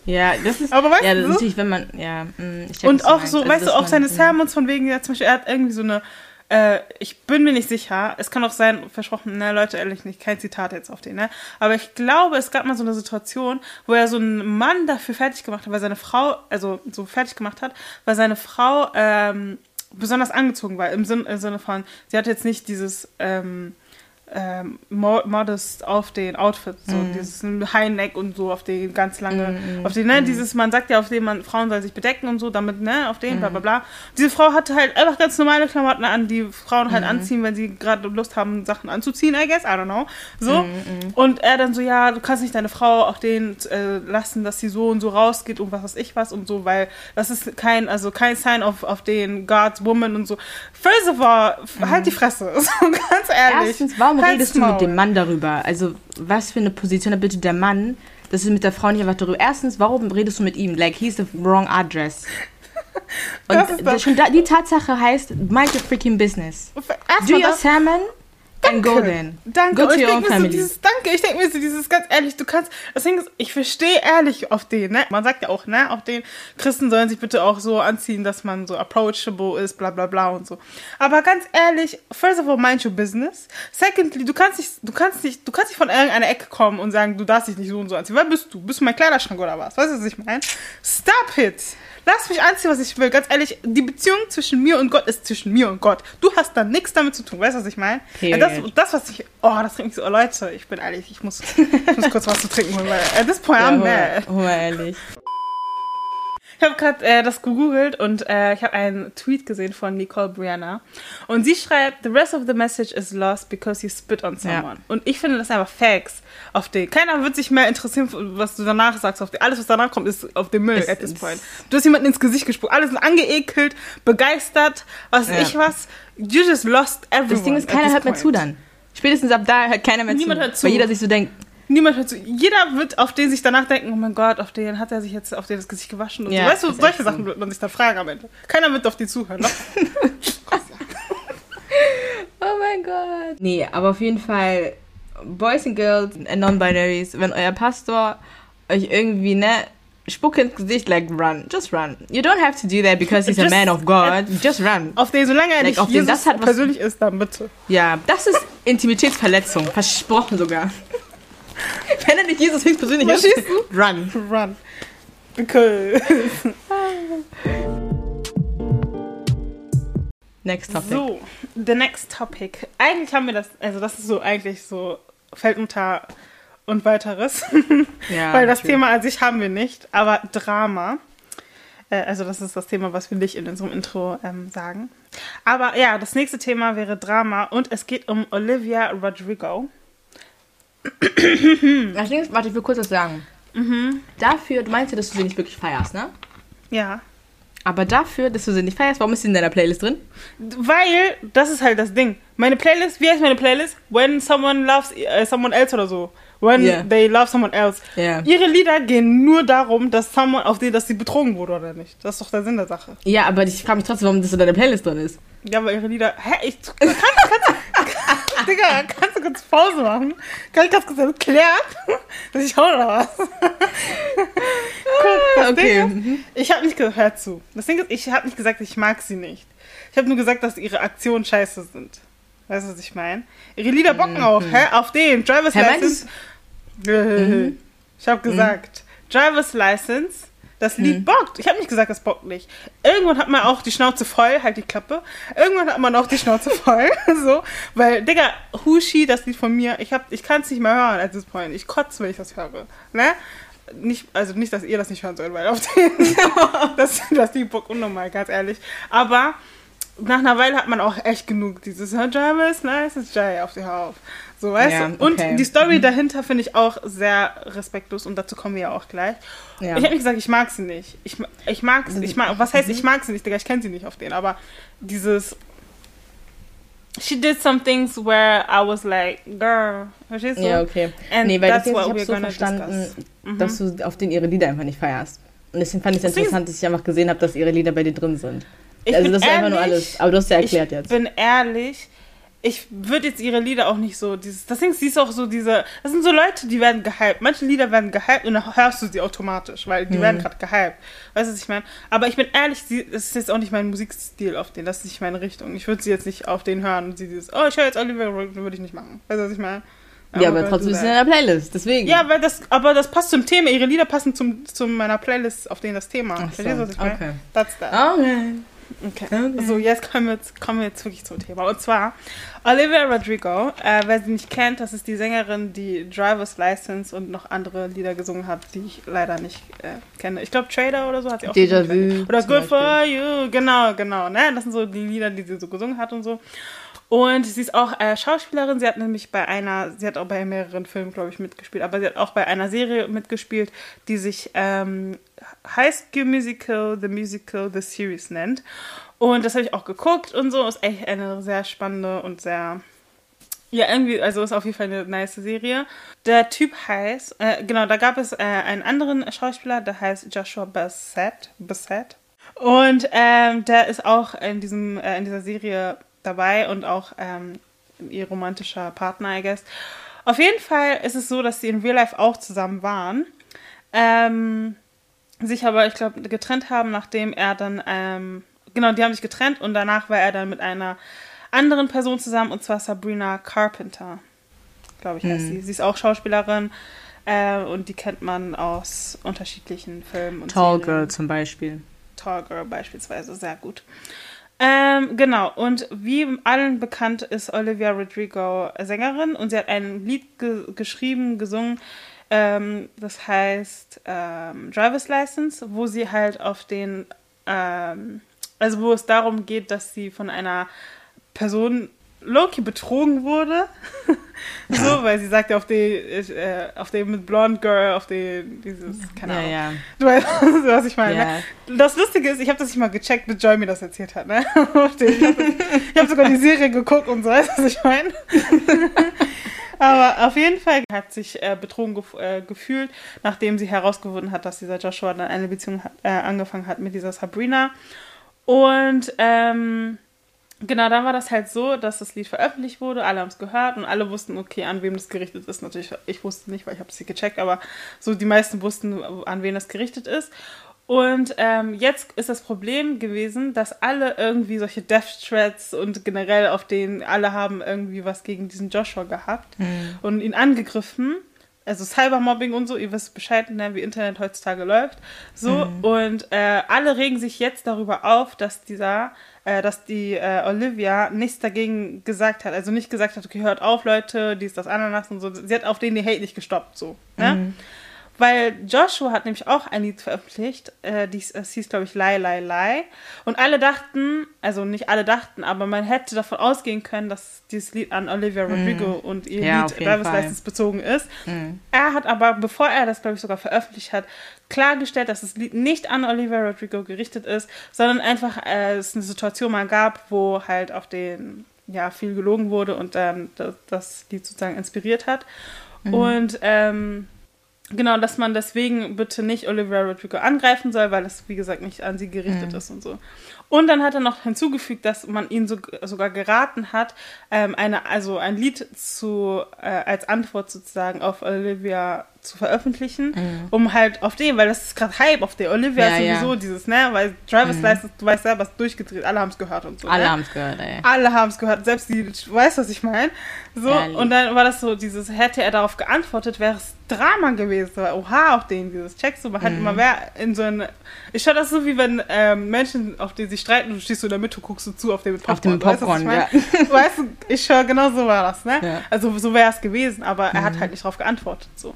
Ja, das ist. Aber weißt ja, du, das ist so- natürlich, wenn man. Ja, mm, ich check, Und du auch so, Also, weißt du, auch seine. Sermons von wegen, ja, zum Beispiel, er hat irgendwie so eine, äh, ich bin mir nicht sicher, es kann auch sein, versprochen, ne, Leute, ehrlich nicht, kein Zitat jetzt auf den, ne, aber ich glaube, es gab mal so eine Situation, wo er so einen Mann dafür fertig gemacht hat, weil seine Frau, also so fertig gemacht hat, weil seine Frau, ähm, besonders angezogen war, im, Sinn, im Sinne von, sie hat jetzt nicht dieses, ähm, ähm, mo- modest auf den Outfit, so Mhm. dieses High-Neck und so auf den ganz lange, auf den, ne, dieses, man sagt ja, auf den man, Frauen sollen sich bedecken und so, damit, ne, auf den, bla bla bla. Diese Frau hatte halt einfach ganz normale Klamotten an, die Frauen halt anziehen, wenn sie gerade Lust haben, Sachen anzuziehen, I guess, I don't know, so. Und er dann so, ja, du kannst nicht deine Frau auf den äh, lassen, dass sie so und so rausgeht und was weiß ich was und so, weil das ist kein, also kein Sign auf, auf den God's Woman und so. First of all, halt die Fresse, so, ganz ehrlich. Erstens, warum Halt's redest du mit Maul. dem Mann darüber? Also, was für eine Position hat bitte der Mann, dass du mit der Frau nicht einfach darüber. Erstens, warum redest du mit ihm? Like, he's the wrong address. Und Das das schon da, die Tatsache heißt, mind your freaking business. Erstmal Do your das- sermon and go then. Danke. Go to ich your own mir so family. dieses, danke, ich denke mir so dieses, ganz ehrlich, du kannst, das Ding ist, ich verstehe ehrlich auf den, ne? Man sagt ja auch, ne, auf den Christen sollen sich bitte auch so anziehen, dass man so approachable ist, bla bla bla und so. Aber ganz ehrlich, first of all, mind your business. Secondly, du kannst nicht, du kannst nicht, du kannst nicht von irgendeiner Ecke kommen und sagen, du darfst dich nicht so und so anziehen. Wer bist du? Bist du mein Kleiderschrank oder was? Weißt du, was ich meine? Stop it! Lass mich anziehen, was ich will. Ganz ehrlich, die Beziehung zwischen mir und Gott ist zwischen mir und Gott. Du hast da nichts damit zu tun. Weißt du, was ich meine? Das, das, was ich. Oh, das trinkt mich so. Oh, Leute, ich bin ehrlich, ich muss, ich muss kurz was zu trinken holen, weil at this point Ja, I'm mad. hol mal ehrlich. Ich habe gerade äh, das gegoogelt und äh, ich habe einen Tweet gesehen von Nicole Brianna. Und sie schreibt, The rest of the message is lost because you spit on someone. Und ich finde das einfach Facts auf den. Keiner wird sich mehr interessieren, was du danach sagst. Auf den. Alles, was danach kommt, ist auf dem Müll Es at this point. Du hast jemanden ins Gesicht gespuckt. Alle sind angeekelt, begeistert, was Ja. ich was. You just lost everyone. Das Ding ist, keiner hört mehr zu dann. Spätestens ab da hört keiner mehr Niemand zu. hört zu. Weil jeder sich so denkt, Niemand hört zu. Jeder wird auf den sich danach denken, oh mein Gott, auf den hat er sich jetzt auf den das Gesicht gewaschen und Ja, so. Weißt du, solche. Sachen wird man sich dann fragen am Ende. Keiner wird auf die zuhören. Noch. Oh mein Gott. Nee, aber auf jeden Fall, Boys and Girls and Non-Binaries, wenn euer Pastor euch irgendwie, ne, Spucke ins Gesicht, like, run. Just run. You don't have to do that because he's a Just- man of God. Just run. auf den, solange er Like, nicht auf den, Jesus das hat was- persönlich ist, dann bitte. Ja, das ist Intimitätsverletzung. Versprochen sogar. Wenn er nicht Jesus höchstpersönlich ist, run. Run. Because. Next topic. So, the next topic. Eigentlich haben wir das, also das ist so eigentlich so, fällt unter und weiteres. Ja, Weil das true. Thema an sich haben wir nicht, aber Drama. Äh, also das ist das Thema, was wir nicht in unserem Intro ähm, sagen. Aber ja, das nächste Thema wäre Drama und es geht um Olivia Rodrigo. Das Ding ist, warte, ich will kurz was sagen. Mhm. Dafür, du meinst ja, dass du sie nicht wirklich feierst, ne? Ja. Aber dafür, dass du sie nicht feierst, warum ist sie in deiner Playlist drin? Weil, das ist halt das Ding. Meine Playlist, wie heißt meine Playlist? When someone loves äh, someone else oder so. When Yeah. they love someone else. Ja. Ihre Lieder gehen nur darum, dass someone auf die, dass sie betrogen wurde oder nicht. Das ist doch der Sinn der Sache. Ja, aber ich frage mich trotzdem, warum das in deiner Playlist drin ist. Ja, aber ihre Lieder. Hä? Ich. Kannst, kannst, Digga, kannst du kurz Pause machen? Kann ich das kurz erklären? Dass ich hau oder was? Guck, das okay. Ding ist, ich habe nicht hör zu. Das Ding ist, ich habe nicht gesagt, ich mag sie nicht. Ich habe nur gesagt, dass ihre Aktionen scheiße sind. Weißt du, was ich meine? Ihre Lieder bocken auch, hä? Auf den. Driver's Hä, License. Ich habe gesagt, Driver's License, das Lied bockt. Ich habe nicht gesagt, das bockt nicht. Irgendwann hat man auch die Schnauze voll, halt die Klappe. Irgendwann hat man auch die Schnauze voll, so, weil Digga, Hushi, das Lied von mir, ich hab, ich kann es nicht mehr hören at this point. Ich kotze, wenn ich das höre, ne? Nicht, also nicht, dass ihr das nicht hören sollt, weil auf den, das, das Lied bockt unnormal, ganz ehrlich. Aber nach einer Weile hat man auch echt genug dieses "Her Driver's License, Jay auf die Hau auf. So, weißt Ja, du? Und okay. die Story dahinter finde ich auch sehr respektlos und dazu kommen wir ja auch gleich. Ja. Ich habe nicht gesagt, ich mag sie nicht. Ich, ich mag sie. Ich mag, was heißt, ich mag sie nicht, Digga? Ich kenne sie nicht auf den. Aber dieses. She did some things where I was like, girl, verstehst du? Ja, okay. And nee, weil das that's Ding ist, what ich we're so gonna verstanden, discuss. mhm. dass du auf den ihre Lieder einfach nicht feierst. Und deswegen fand ich es interessant, dass ich einfach gesehen habe, dass ihre Lieder bei dir drin sind. Ich also das ist ehrlich, einfach nur alles. Aber du hast ja erklärt ich jetzt. Ich bin ehrlich, ich würde jetzt ihre Lieder auch nicht so dieses. Deswegen siehst du auch so diese. Das sind so Leute, die werden gehypt. Manche Lieder werden gehypt und dann hörst du sie automatisch, weil die mhm. werden gerade gehypt. Weißt du, was ich meine? Aber ich bin ehrlich, das ist jetzt auch nicht mein Musikstil auf den. Das ist nicht meine Richtung. Ich würde sie jetzt nicht auf den hören und sie dieses. Oh, ich höre jetzt Oliver würde ich nicht machen. Weißt du, was ich meine? Ja, aber, aber trotzdem ist sie in der Playlist, deswegen. Ja, weil das, aber das passt zum Thema. Ihre Lieder passen zum, zu meiner Playlist, auf denen das Thema. Verstehst du, was ich meine? Okay. That's that. Okay. Okay. okay. So, jetzt kommen wir, jetzt kommen wir jetzt wirklich zum Thema. Und zwar Olivia Rodrigo. Äh, wer sie nicht kennt, das ist die Sängerin, die Driver's License und noch andere Lieder gesungen hat, die ich leider nicht äh, kenne. Ich glaube, Trader oder so hat sie auch Déjà Vu. Oder Good Beispiel. for You. Genau, genau. Ne? Das sind so die Lieder, die sie so gesungen hat und so. Und sie ist auch äh, Schauspielerin. Sie hat nämlich bei einer, sie hat auch bei mehreren Filmen, glaube ich, mitgespielt, aber sie hat auch bei einer Serie mitgespielt, die sich ähm, High School Musical, The Musical, The Series nennt. Und das habe ich auch geguckt und so. Ist echt eine sehr spannende und sehr. Ja, irgendwie, also ist auf jeden Fall eine nice Serie. Der Typ heißt, äh, genau, da gab es äh, einen anderen Schauspieler, der heißt Joshua Bassett. Bassett. Und ähm, der ist auch in, diesem, äh, in dieser Serie dabei und auch ähm, ihr romantischer Partner, I guess. Auf jeden Fall ist es so, dass sie in Real Life auch zusammen waren. Ähm, sich aber, ich glaube, getrennt haben, nachdem er dann, ähm, genau, die haben sich getrennt und danach war er dann mit einer anderen Person zusammen und zwar Sabrina Carpenter, glaube ich, heißt hm. sie. Sie ist auch Schauspielerin äh, und die kennt man aus unterschiedlichen Filmen. Und Tall Serien. Girl zum Beispiel. Tall Girl beispielsweise, sehr gut. Ähm, genau, und wie allen bekannt ist Olivia Rodrigo Sängerin und sie hat ein Lied ge geschrieben, gesungen, ähm, das heißt ähm, Driver's License, wo sie halt auf den, ähm, also wo es darum geht, dass sie von einer Person Loki betrogen wurde. so, weil sie sagte auf die, äh, auf dem mit Blonde Girl, auf den, dieses, keine Ahnung. Ja, ja. Du weißt, was ich meine. Ne? Ja. Das Lustige ist, ich habe das nicht mal gecheckt, bis Joy mir das erzählt hat. Ne? ich habe hab sogar die Serie geguckt und so, weißt du, was ich meine? Aber auf jeden Fall hat sich äh, betrogen gef äh, gefühlt, nachdem sie herausgefunden hat, dass dieser Joshua dann eine Beziehung hat, äh, angefangen hat mit dieser Sabrina. Und ähm, Genau, dann war das halt so, dass das Lied veröffentlicht wurde, alle haben es gehört und alle wussten, okay, an wem das gerichtet ist. Natürlich, ich wusste nicht, weil ich habe es nicht gecheckt, aber so die meisten wussten, an wen das gerichtet ist. Und ähm, jetzt ist das Problem gewesen, dass alle irgendwie solche Death Threats und generell auf denen alle haben irgendwie was gegen diesen Joshua gehabt mhm. und ihn angegriffen also Cybermobbing und so, ihr wisst Bescheid, ne, wie Internet heutzutage läuft. So, mhm. und äh, alle regen sich jetzt darüber auf, dass dieser, äh, dass die äh, Olivia nichts dagegen gesagt hat. Also nicht gesagt hat, okay, hört auf, Leute, dies, das, Ananas und so. Sie hat auf den die Hate nicht gestoppt, so. Ne? Mhm. Weil Joshua hat nämlich auch ein Lied veröffentlicht, äh, dies, das hieß, glaube ich, Lie, Lie, Lie. Und alle dachten, also nicht alle dachten, aber man hätte davon ausgehen können, dass dieses Lied an Olivia mm. Rodrigo mm. und ihr ja, Lied Driver's License bezogen ist. Mm. Er hat aber, bevor er das, glaube ich, sogar veröffentlicht hat, klargestellt, dass das Lied nicht an Olivia Rodrigo gerichtet ist, sondern einfach äh, es eine Situation mal gab, wo halt auf den ja viel gelogen wurde und dann das, das Lied sozusagen inspiriert hat. Mm. Und ähm, Genau, dass man deswegen bitte nicht Olivia Rodrigo angreifen soll, weil das, wie gesagt, nicht an sie gerichtet mhm. ist und so. Und dann hat er noch hinzugefügt, dass man ihn so, sogar geraten hat, ähm, eine, also ein Lied zu, äh, als Antwort sozusagen auf Olivia zu veröffentlichen, mhm. um halt auf den, weil das ist gerade Hype auf der Olivia ja, sowieso ja. dieses, ne, weil Driver's mhm. License, du weißt selber, ist durchgedreht, alle haben es gehört und so. Alle ne? haben es gehört, ey. Alle haben es gehört, selbst die, du weißt, was ich meine. So, Ehrlich. und dann war das so, dieses, hätte er darauf geantwortet, wäre es Drama gewesen, weil, oha, auf den, dieses, checkst du, man mhm. immer wer in so ein, ich schaue das so, wie wenn ähm, Menschen, auf die sich streiten, du stehst so in der Mitte, guckst du zu auf dem Popcorn. Auf dem Popcorn, weißt, ja. weißt du, ich höre, genau so war das, ne? Ja. Also so wäre es gewesen, aber er hat mhm. halt nicht darauf geantwortet, so.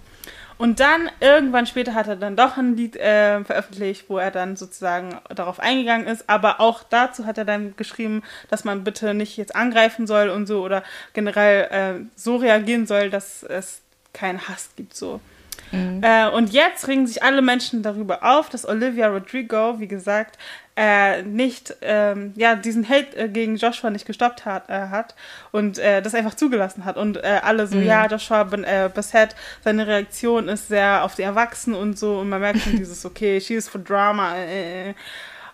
Und dann irgendwann später hat er dann doch ein Lied äh, veröffentlicht, wo er dann sozusagen darauf eingegangen ist. Aber auch dazu hat er dann geschrieben, dass man bitte nicht jetzt angreifen soll und so oder generell äh, so reagieren soll, dass es keinen Hass gibt. So. Mhm. Äh, und jetzt regen sich alle Menschen darüber auf, dass Olivia Rodrigo, wie gesagt, äh, nicht, ähm, ja, diesen Hate äh, gegen Joshua nicht gestoppt hat, äh, hat und äh, das einfach zugelassen hat. Und äh, alle so, mhm. ja, Joshua ben, Bassett, seine Reaktion ist sehr auf die Erwachsenen und so. Und man merkt schon dieses, okay, she is for drama.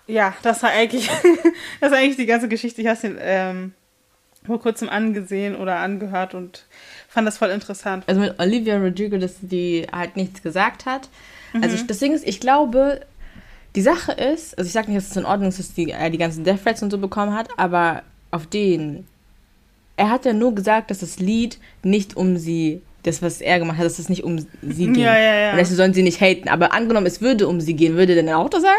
ja, das war eigentlich, das war eigentlich die ganze Geschichte. Ich habe den ähm, vor kurzem angesehen oder angehört und fand das voll interessant. Also mit Olivia Rodrigo, dass die halt nichts gesagt hat. Also mhm. Also deswegen ist, ich glaube, die Sache ist, also ich sage nicht, dass es in Ordnung ist, dass die, er die ganzen Death Threats und so bekommen hat, aber auf den, er hat ja nur gesagt, dass das Lied nicht um sie, das, was er gemacht hat, dass es nicht um sie ging. Ja, ja, ja. Und deswegen sollen sie nicht haten. Aber angenommen, es würde um sie gehen, würde denn der Auto sagen?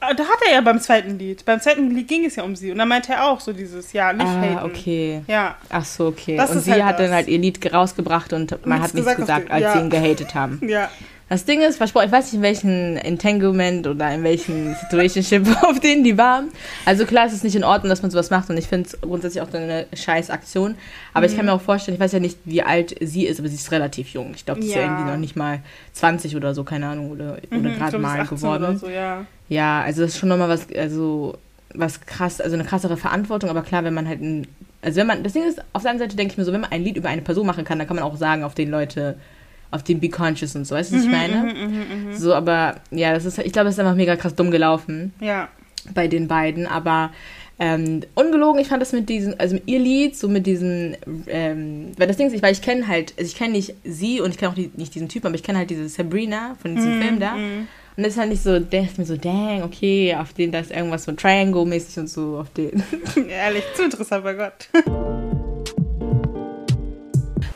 Ah, da hat er ja beim zweiten Lied. Beim zweiten Lied ging es ja um sie. Und dann meinte er auch so dieses, ja, nicht ah, haten. okay. Ja. Ach so, okay. Das und sie halt hat das. dann halt ihr Lied rausgebracht und man nichts hat nichts gesagt, gesagt als ja. sie ihn gehatet haben. Ja. Das Ding ist, ich weiß nicht, in welchem Entanglement oder in welchem Situationship auf denen die waren. Also klar, es ist nicht in Ordnung, dass man sowas macht und ich finde es grundsätzlich auch eine scheiß Aktion. Aber mhm. ich kann mir auch vorstellen, ich weiß ja nicht, wie alt sie ist, aber sie ist relativ jung. Ich glaube, sie ja. ist ja irgendwie noch nicht mal 20 oder so, keine Ahnung, oder, mhm, oder gerade mal geworden. So, ja. ja, also das ist schon nochmal was, also was krass, also eine krassere Verantwortung, aber klar, wenn man halt ein, also wenn man, das Ding ist, auf der anderen Seite denke ich mir so, wenn man ein Lied über eine Person machen kann, dann kann man auch sagen, auf den Leute auf dem Be Conscious und so, weißt du, was ich mhm, meine? Mhm, mhm, so, aber ja, das ist, ich glaube, es ist einfach mega krass dumm gelaufen. Ja. Bei den beiden, aber ähm, ungelogen, ich fand das mit diesen, also mit ihr Lied, so mit diesen, ähm, weil das Ding ist, weil ich kenne halt, also ich kenne nicht sie und ich kenne auch die, nicht diesen Typen, aber ich kenne halt diese Sabrina von diesem mm, Film da. Mm. Und das ist halt nicht so, der ist mir so, dang, okay, auf den, da ist irgendwas so Triangle-mäßig und so, auf den. Ehrlich, zu interessant, bei Gott.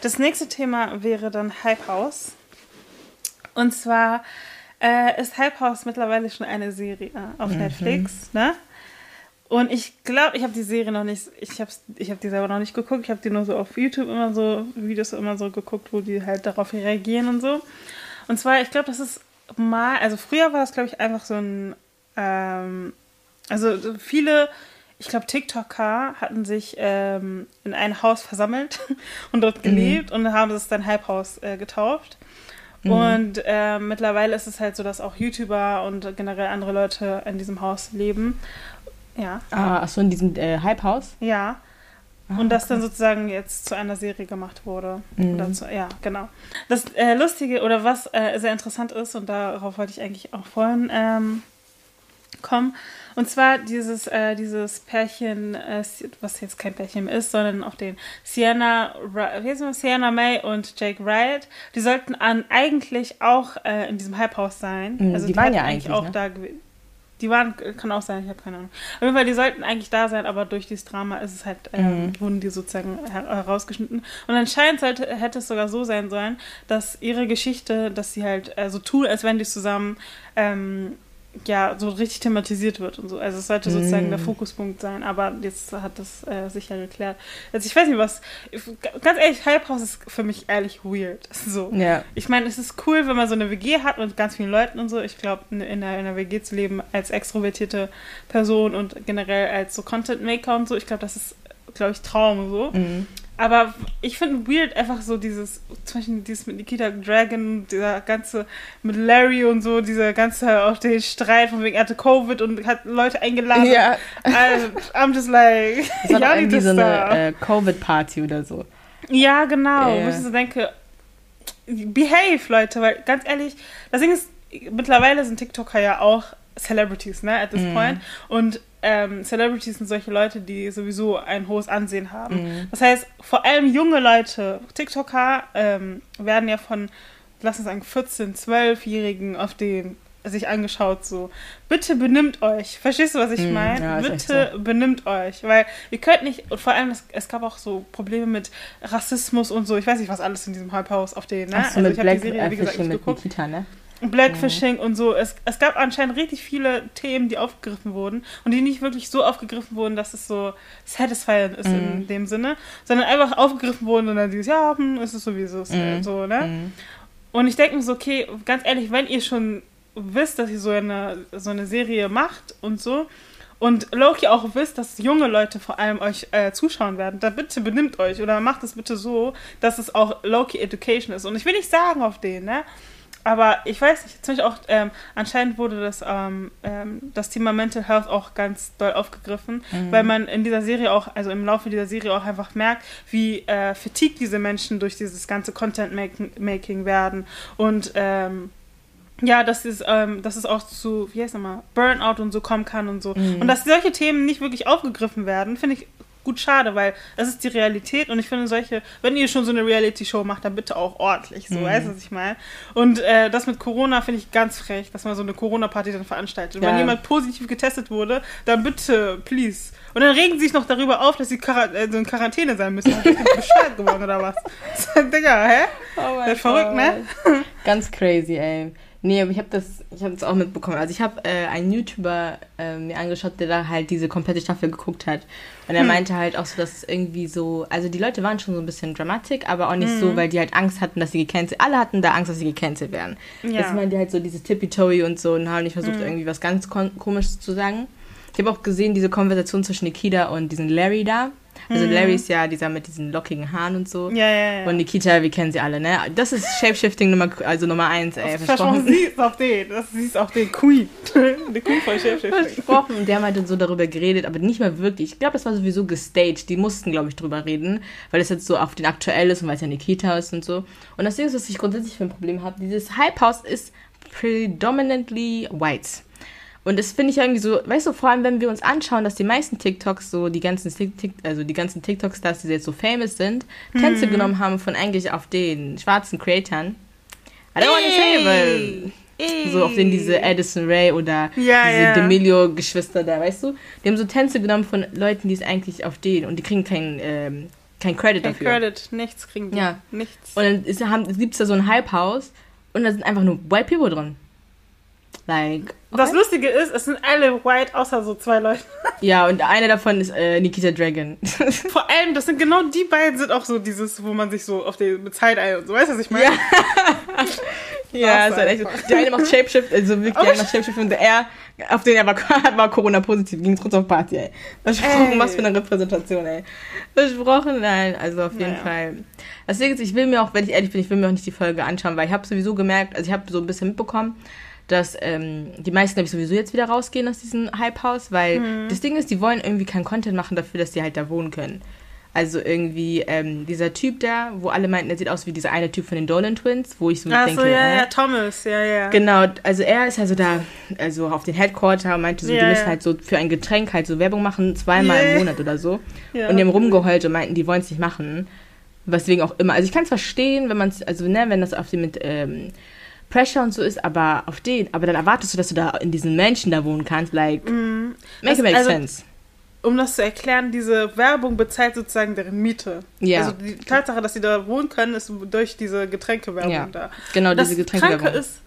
Das nächste Thema wäre dann Hype House. Und zwar äh, ist Hype House mittlerweile schon eine Serie auf mhm. Netflix, ne? Und ich glaube, ich habe die Serie noch nicht, ich habe ich hab die selber noch nicht geguckt, ich habe die nur so auf YouTube immer so, Videos immer so geguckt, wo die halt darauf reagieren und so. Und zwar, ich glaube, das ist mal, also früher war das, glaube ich, einfach so ein, ähm, also viele ich glaube, TikToker hatten sich ähm, in ein Haus versammelt und dort mhm. gelebt mhm. und haben es dann Halbhaus äh, getauft. Mhm. Und äh, mittlerweile ist es halt so, dass auch YouTuber und generell andere Leute in diesem Haus leben. Ja. Ah, achso, in diesem äh, Hype-Haus? Ja. Ah, und das okay. dann sozusagen jetzt zu einer Serie gemacht wurde. Mhm. Zu, ja, genau. Das äh, Lustige oder was äh, sehr interessant ist, und darauf wollte ich eigentlich auch vorhin ähm, kommen, und zwar dieses, äh, dieses Pärchen, äh, was jetzt kein Pärchen ist, sondern auch den Sienna, wie heißt man, Sienna May und Jake Wright, die sollten an, eigentlich auch äh, in diesem Halbhaus sein. Mhm, also die, die waren ja eigentlich auch ne? da die waren, kann auch sein, ich habe keine Ahnung. Auf jeden Fall, die sollten eigentlich da sein, aber durch dieses Drama ist es halt, ähm, mhm. wurden die sozusagen herausgeschnitten. Und anscheinend sollte, hätte es sogar so sein sollen, dass ihre Geschichte, dass sie halt äh, so tun, als wenn die zusammen ähm, ja, so richtig thematisiert wird und so. Also es sollte sozusagen mm. der Fokuspunkt sein, aber jetzt hat das äh, sicher geklärt. Also ich weiß nicht, was. Ganz ehrlich, Hype House ist für mich ehrlich weird. So. Ja. Ich meine, es ist cool, wenn man so eine WG hat mit ganz vielen Leuten und so. Ich glaube, in, in, einer WG zu leben als extrovertierte Person und generell als so Content Maker und so, ich glaube, das ist, glaube ich, Traum so. Mm. Aber ich finde weird einfach so dieses, zum Beispiel dieses mit Nikita Dragon, dieser ganze, mit Larry und so, dieser ganze, auch der Streit von wegen, er hatte Covid und hat Leute eingeladen. Ja. Also, I'm just like, das war ja, irgendwie so eine äh, Covid-Party oder so. Ja, genau. Yeah. Wo ich so denke, behave, Leute, weil ganz ehrlich, das Ding ist, mittlerweile sind TikToker ja auch Celebrities, ne, at this mm. point. Und ähm, Celebrities sind solche Leute, die sowieso ein hohes Ansehen haben. Mhm. Das heißt, vor allem junge Leute, TikToker, ähm, werden ja von, lass uns sagen, 14-, 12-Jährigen auf den sich angeschaut, so, bitte benimmt euch. Verstehst du, was ich mhm. meine? Ja, bitte so. benimmt euch. Weil ihr könnt nicht, und vor allem, es, es, gab auch so Probleme mit Rassismus und so. Ich weiß nicht, was alles in diesem Halbhaus auf den, ne? Ach so, also ich habe die Serie, wie gesagt, nicht geguckt. Nikita, ne? Blackfishing mhm. und so. Es, es gab anscheinend richtig viele Themen, die aufgegriffen wurden und die nicht wirklich so aufgegriffen wurden, dass es so satisfying ist mhm. in dem Sinne, sondern einfach aufgegriffen wurden und dann dieses, ja, hm, ist es sowieso mhm. so, ne? Mhm. Und ich denke mir so, okay, ganz ehrlich, wenn ihr schon wisst, dass ihr so eine, so eine Serie macht und so, und Loki auch wisst, dass junge Leute vor allem euch äh, zuschauen werden, dann bitte benimmt euch oder macht es bitte so, dass es auch Loki Education ist. Und ich will nicht sagen auf den, ne? Aber ich weiß nicht, zum Beispiel auch, ähm, anscheinend wurde das, ähm, ähm, das Thema Mental Health auch ganz doll aufgegriffen, mhm. weil man in dieser Serie auch, also im Laufe dieser Serie auch einfach merkt, wie äh, fatigued diese Menschen durch dieses ganze Content-Making werden und ähm, ja, dass es, ähm, dass es auch zu, wie heißt nochmal, Burnout und so kommen kann und so. Mhm. Und dass solche Themen nicht wirklich aufgegriffen werden, finde ich gut schade, weil das ist die Realität und ich finde solche, wenn ihr schon so eine Reality-Show macht, dann bitte auch ordentlich, so, mhm. weißt du, was ich meine? Und äh, das mit Corona finde ich ganz frech, dass man so eine Corona-Party dann veranstaltet. Und ja. wenn jemand positiv getestet wurde, dann bitte, please. Und dann regen sie sich noch darüber auf, dass sie Quar äh, so in Quarantäne sein müssen. Ist bescheuert geworden oder was? Digga, hä? Oh das ist verrückt, ne? Ganz crazy, ey. Nee, aber ich habe das, ich habe das auch mitbekommen. Also ich habe äh, einen YouTuber äh, mir angeschaut, der da halt diese komplette Staffel geguckt hat. Und er hm. meinte halt auch so, dass irgendwie so, also die Leute waren schon so ein bisschen dramatic, aber auch nicht hm. so, weil die halt Angst hatten, dass sie gecancelt, alle hatten da Angst, dass sie gecancelt werden. Ja. Das meinte halt so dieses Tippy-Toey und so und haben nicht versucht, hm. irgendwie was ganz komisches zu sagen. Ich habe auch gesehen, diese Konversation zwischen Nikita und diesen Larry da. Also mhm. Larry ist ja dieser mit diesen lockigen Haaren und so. Ja, ja, ja. Und Nikita, wir kennen sie alle, ne? Das ist Shapeshifting Nummer, also Nummer eins, ey. Versprochen. Sie ist auch den. Das ist auch den Queen. Die Queen von Shapeshifting. Versprochen. Und der meinte so darüber geredet, aber nicht mal wirklich. Ich glaube, das war sowieso gestaged. Die mussten, glaube ich, drüber reden, weil es jetzt so auf den aktuell ist und weil es ja Nikita ist und so. Und das Ding ist, was ich grundsätzlich für ein Problem habe, dieses Hype House ist predominantly white. Und das finde ich irgendwie so, weißt du, vor allem wenn wir uns anschauen, dass die meisten TikToks, so die ganzen TikTok, also die ganzen TikTok-Stars, die jetzt so famous sind, hm. Tänze genommen haben von eigentlich auf den schwarzen Creatoren. I don't want to say, weil so auf den diese Addison Ray oder ja, diese ja. D'Amelio-Geschwister da, weißt du? Die haben so Tänze genommen von Leuten, die es eigentlich auf den und die kriegen kein, ähm, kein Credit kein dafür. Credit, nichts kriegen die. Ja. Nichts. Und dann gibt es da so ein Hype-House und da sind einfach nur White People drin. Like. Das Lustige ist, es sind alle white, außer so zwei Leute. Ja, und eine davon ist äh, Nikita Dragon. Vor allem, das sind genau die beiden, sind auch so dieses, wo man sich so auf die Zeit ein und so, weißt du, was ich meine? Ja, ja ist halt echt so. Die eine macht Shapeshift, also wirklich, die eine macht Shapeshift und er, auf den er war, war Corona-positiv, ging kurz auf Party, ey. Versprochen, ey. was für eine Repräsentation, ey. Versprochen, nein, also auf jeden naja. Fall. Deswegen, ich will mir auch, wenn ich ehrlich bin, ich will mir auch nicht die Folge anschauen, weil ich habe sowieso gemerkt, also ich habe so ein bisschen mitbekommen, dass ähm, die meisten, glaube ich, sowieso jetzt wieder rausgehen aus diesem Hype-Haus, weil mhm. das Ding ist, die wollen irgendwie keinen Content machen dafür, dass die halt da wohnen können. Also irgendwie ähm, dieser Typ da, wo alle meinten, er sieht aus wie dieser eine Typ von den Dolan Twins, wo ich so Ach denke, so, ja, äh, ja, Thomas, ja, ja. Genau, also er ist also da, also auf den Headquarter und meinte so, ja, die müssen ja. halt so für ein Getränk halt so Werbung machen, zweimal yeah. im Monat oder so. Ja. Und die haben rumgeheult und meinten, die wollen es nicht machen. Weswegen auch immer. Also ich kann es verstehen, wenn man es, also ne, wenn das auf dem mit ähm, Pressure und so ist, aber auf den, aber dann erwartest du, dass du da in diesen Menschen da wohnen kannst, like, mm. make it make also, sense. Um das zu erklären, diese Werbung bezahlt sozusagen deren Miete. Ja. Also die Tatsache, dass sie da wohnen können, ist durch diese Getränkewerbung ja. da. Genau, das diese Getränkewerbung. Kranke ist,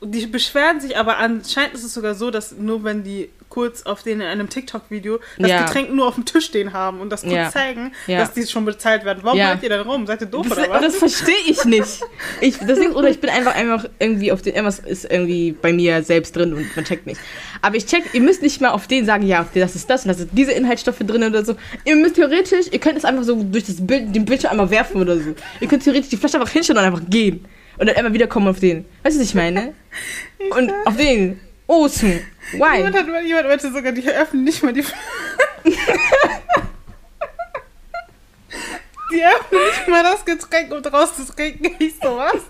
die beschweren sich, aber anscheinend ist es sogar so, dass nur wenn die kurz auf den in einem TikTok-Video das ja. Getränk nur auf dem Tisch stehen haben und das kurz ja. zeigen, ja. dass die schon bezahlt werden. Warum ja. ihr dann rum? Seid ihr doof das, oder was? Das verstehe ich nicht. Ich, deswegen, oder ich bin einfach einfach irgendwie auf den, irgendwas ist irgendwie bei mir selbst drin und man checkt nicht. Aber ich check, ihr müsst nicht mal auf den sagen, ja, das ist das und das sind diese Inhaltsstoffe drin oder so. Ihr müsst theoretisch, ihr könnt es einfach so durch das Bild, den Bildschirm einmal werfen oder so. Ihr könnt theoretisch die Flasche einfach hinstellen und einfach gehen. Und dann immer wieder kommen auf den. Weißt du, was ich meine? und auf den. Awesome. Why? Jemand, hat, jemand meinte sogar, die öffnen nicht mal die. die öffnen nicht mal das Getränk, um draus zu trinken. Ich so, was?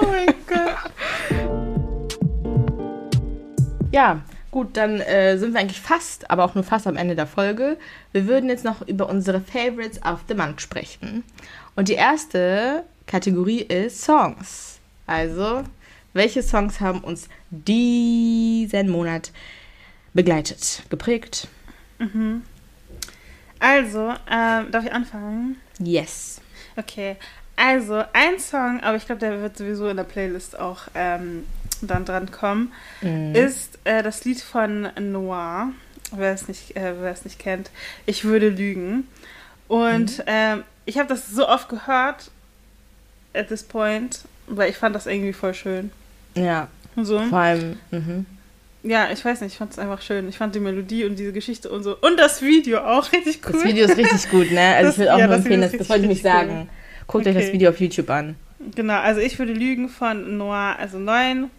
oh mein Gott. Ja, gut, dann äh, sind wir eigentlich fast, aber auch nur fast am Ende der Folge. Wir würden jetzt noch über unsere Favorites of the Month sprechen. Und die erste Kategorie ist Songs. Also, welche Songs haben uns diesen Monat begleitet, geprägt? Mhm. Also, ähm, darf ich anfangen? Yes. Okay, also ein Song, aber ich glaube, der wird sowieso in der Playlist auch ähm, dann dran kommen, mhm. ist äh, das Lied von Noir. Wer es nicht, äh, wer es nicht kennt, ich würde lügen. Und mhm. ähm, ich habe das so oft gehört at this point, weil ich fand das irgendwie voll schön. Ja. So. Vor allem, mhm. Ja, ich weiß nicht, ich fand es einfach schön. Ich fand die Melodie und diese Geschichte und so. Und das Video auch richtig cool. Das Video ist richtig gut, ne? Also das, ich will auch ja, nur empfehlen, das, das wollte ich nicht sagen. Guckt okay. euch das Video auf YouTube an. Genau, also ich würde lügen von Noir, also 9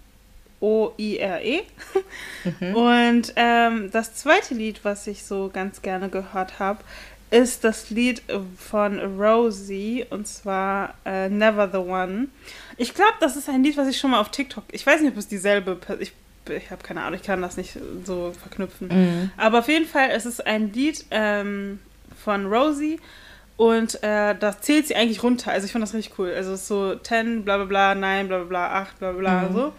O-I-R-E. Mhm. Und ähm, das zweite Lied, was ich so ganz gerne gehört habe, ist das Lied von Rosie und zwar äh, Never the One. Ich glaube, das ist ein Lied, was ich schon mal auf TikTok. Ich weiß nicht, ob es dieselbe. Ich, ich habe keine Ahnung, ich kann das nicht so verknüpfen. Mhm. Aber auf jeden Fall, es ist ein Lied ähm, von Rosie und äh, da zählt sie eigentlich runter. Also ich fand das richtig cool. Also es ist so 10, bla bla bla, 9, bla bla bla, 8, bla bla mhm. so.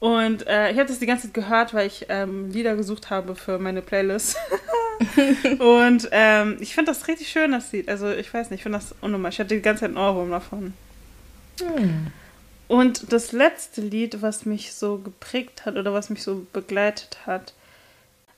Und äh, ich habe das die ganze Zeit gehört, weil ich ähm, Lieder gesucht habe für meine Playlist. und ähm, ich finde das richtig schön, das Lied. Also ich weiß nicht, ich finde das unnormal. Ich hatte die ganze Zeit einen Ohrwurm davon. Hm. Und das letzte Lied, was mich so geprägt hat oder was mich so begleitet hat,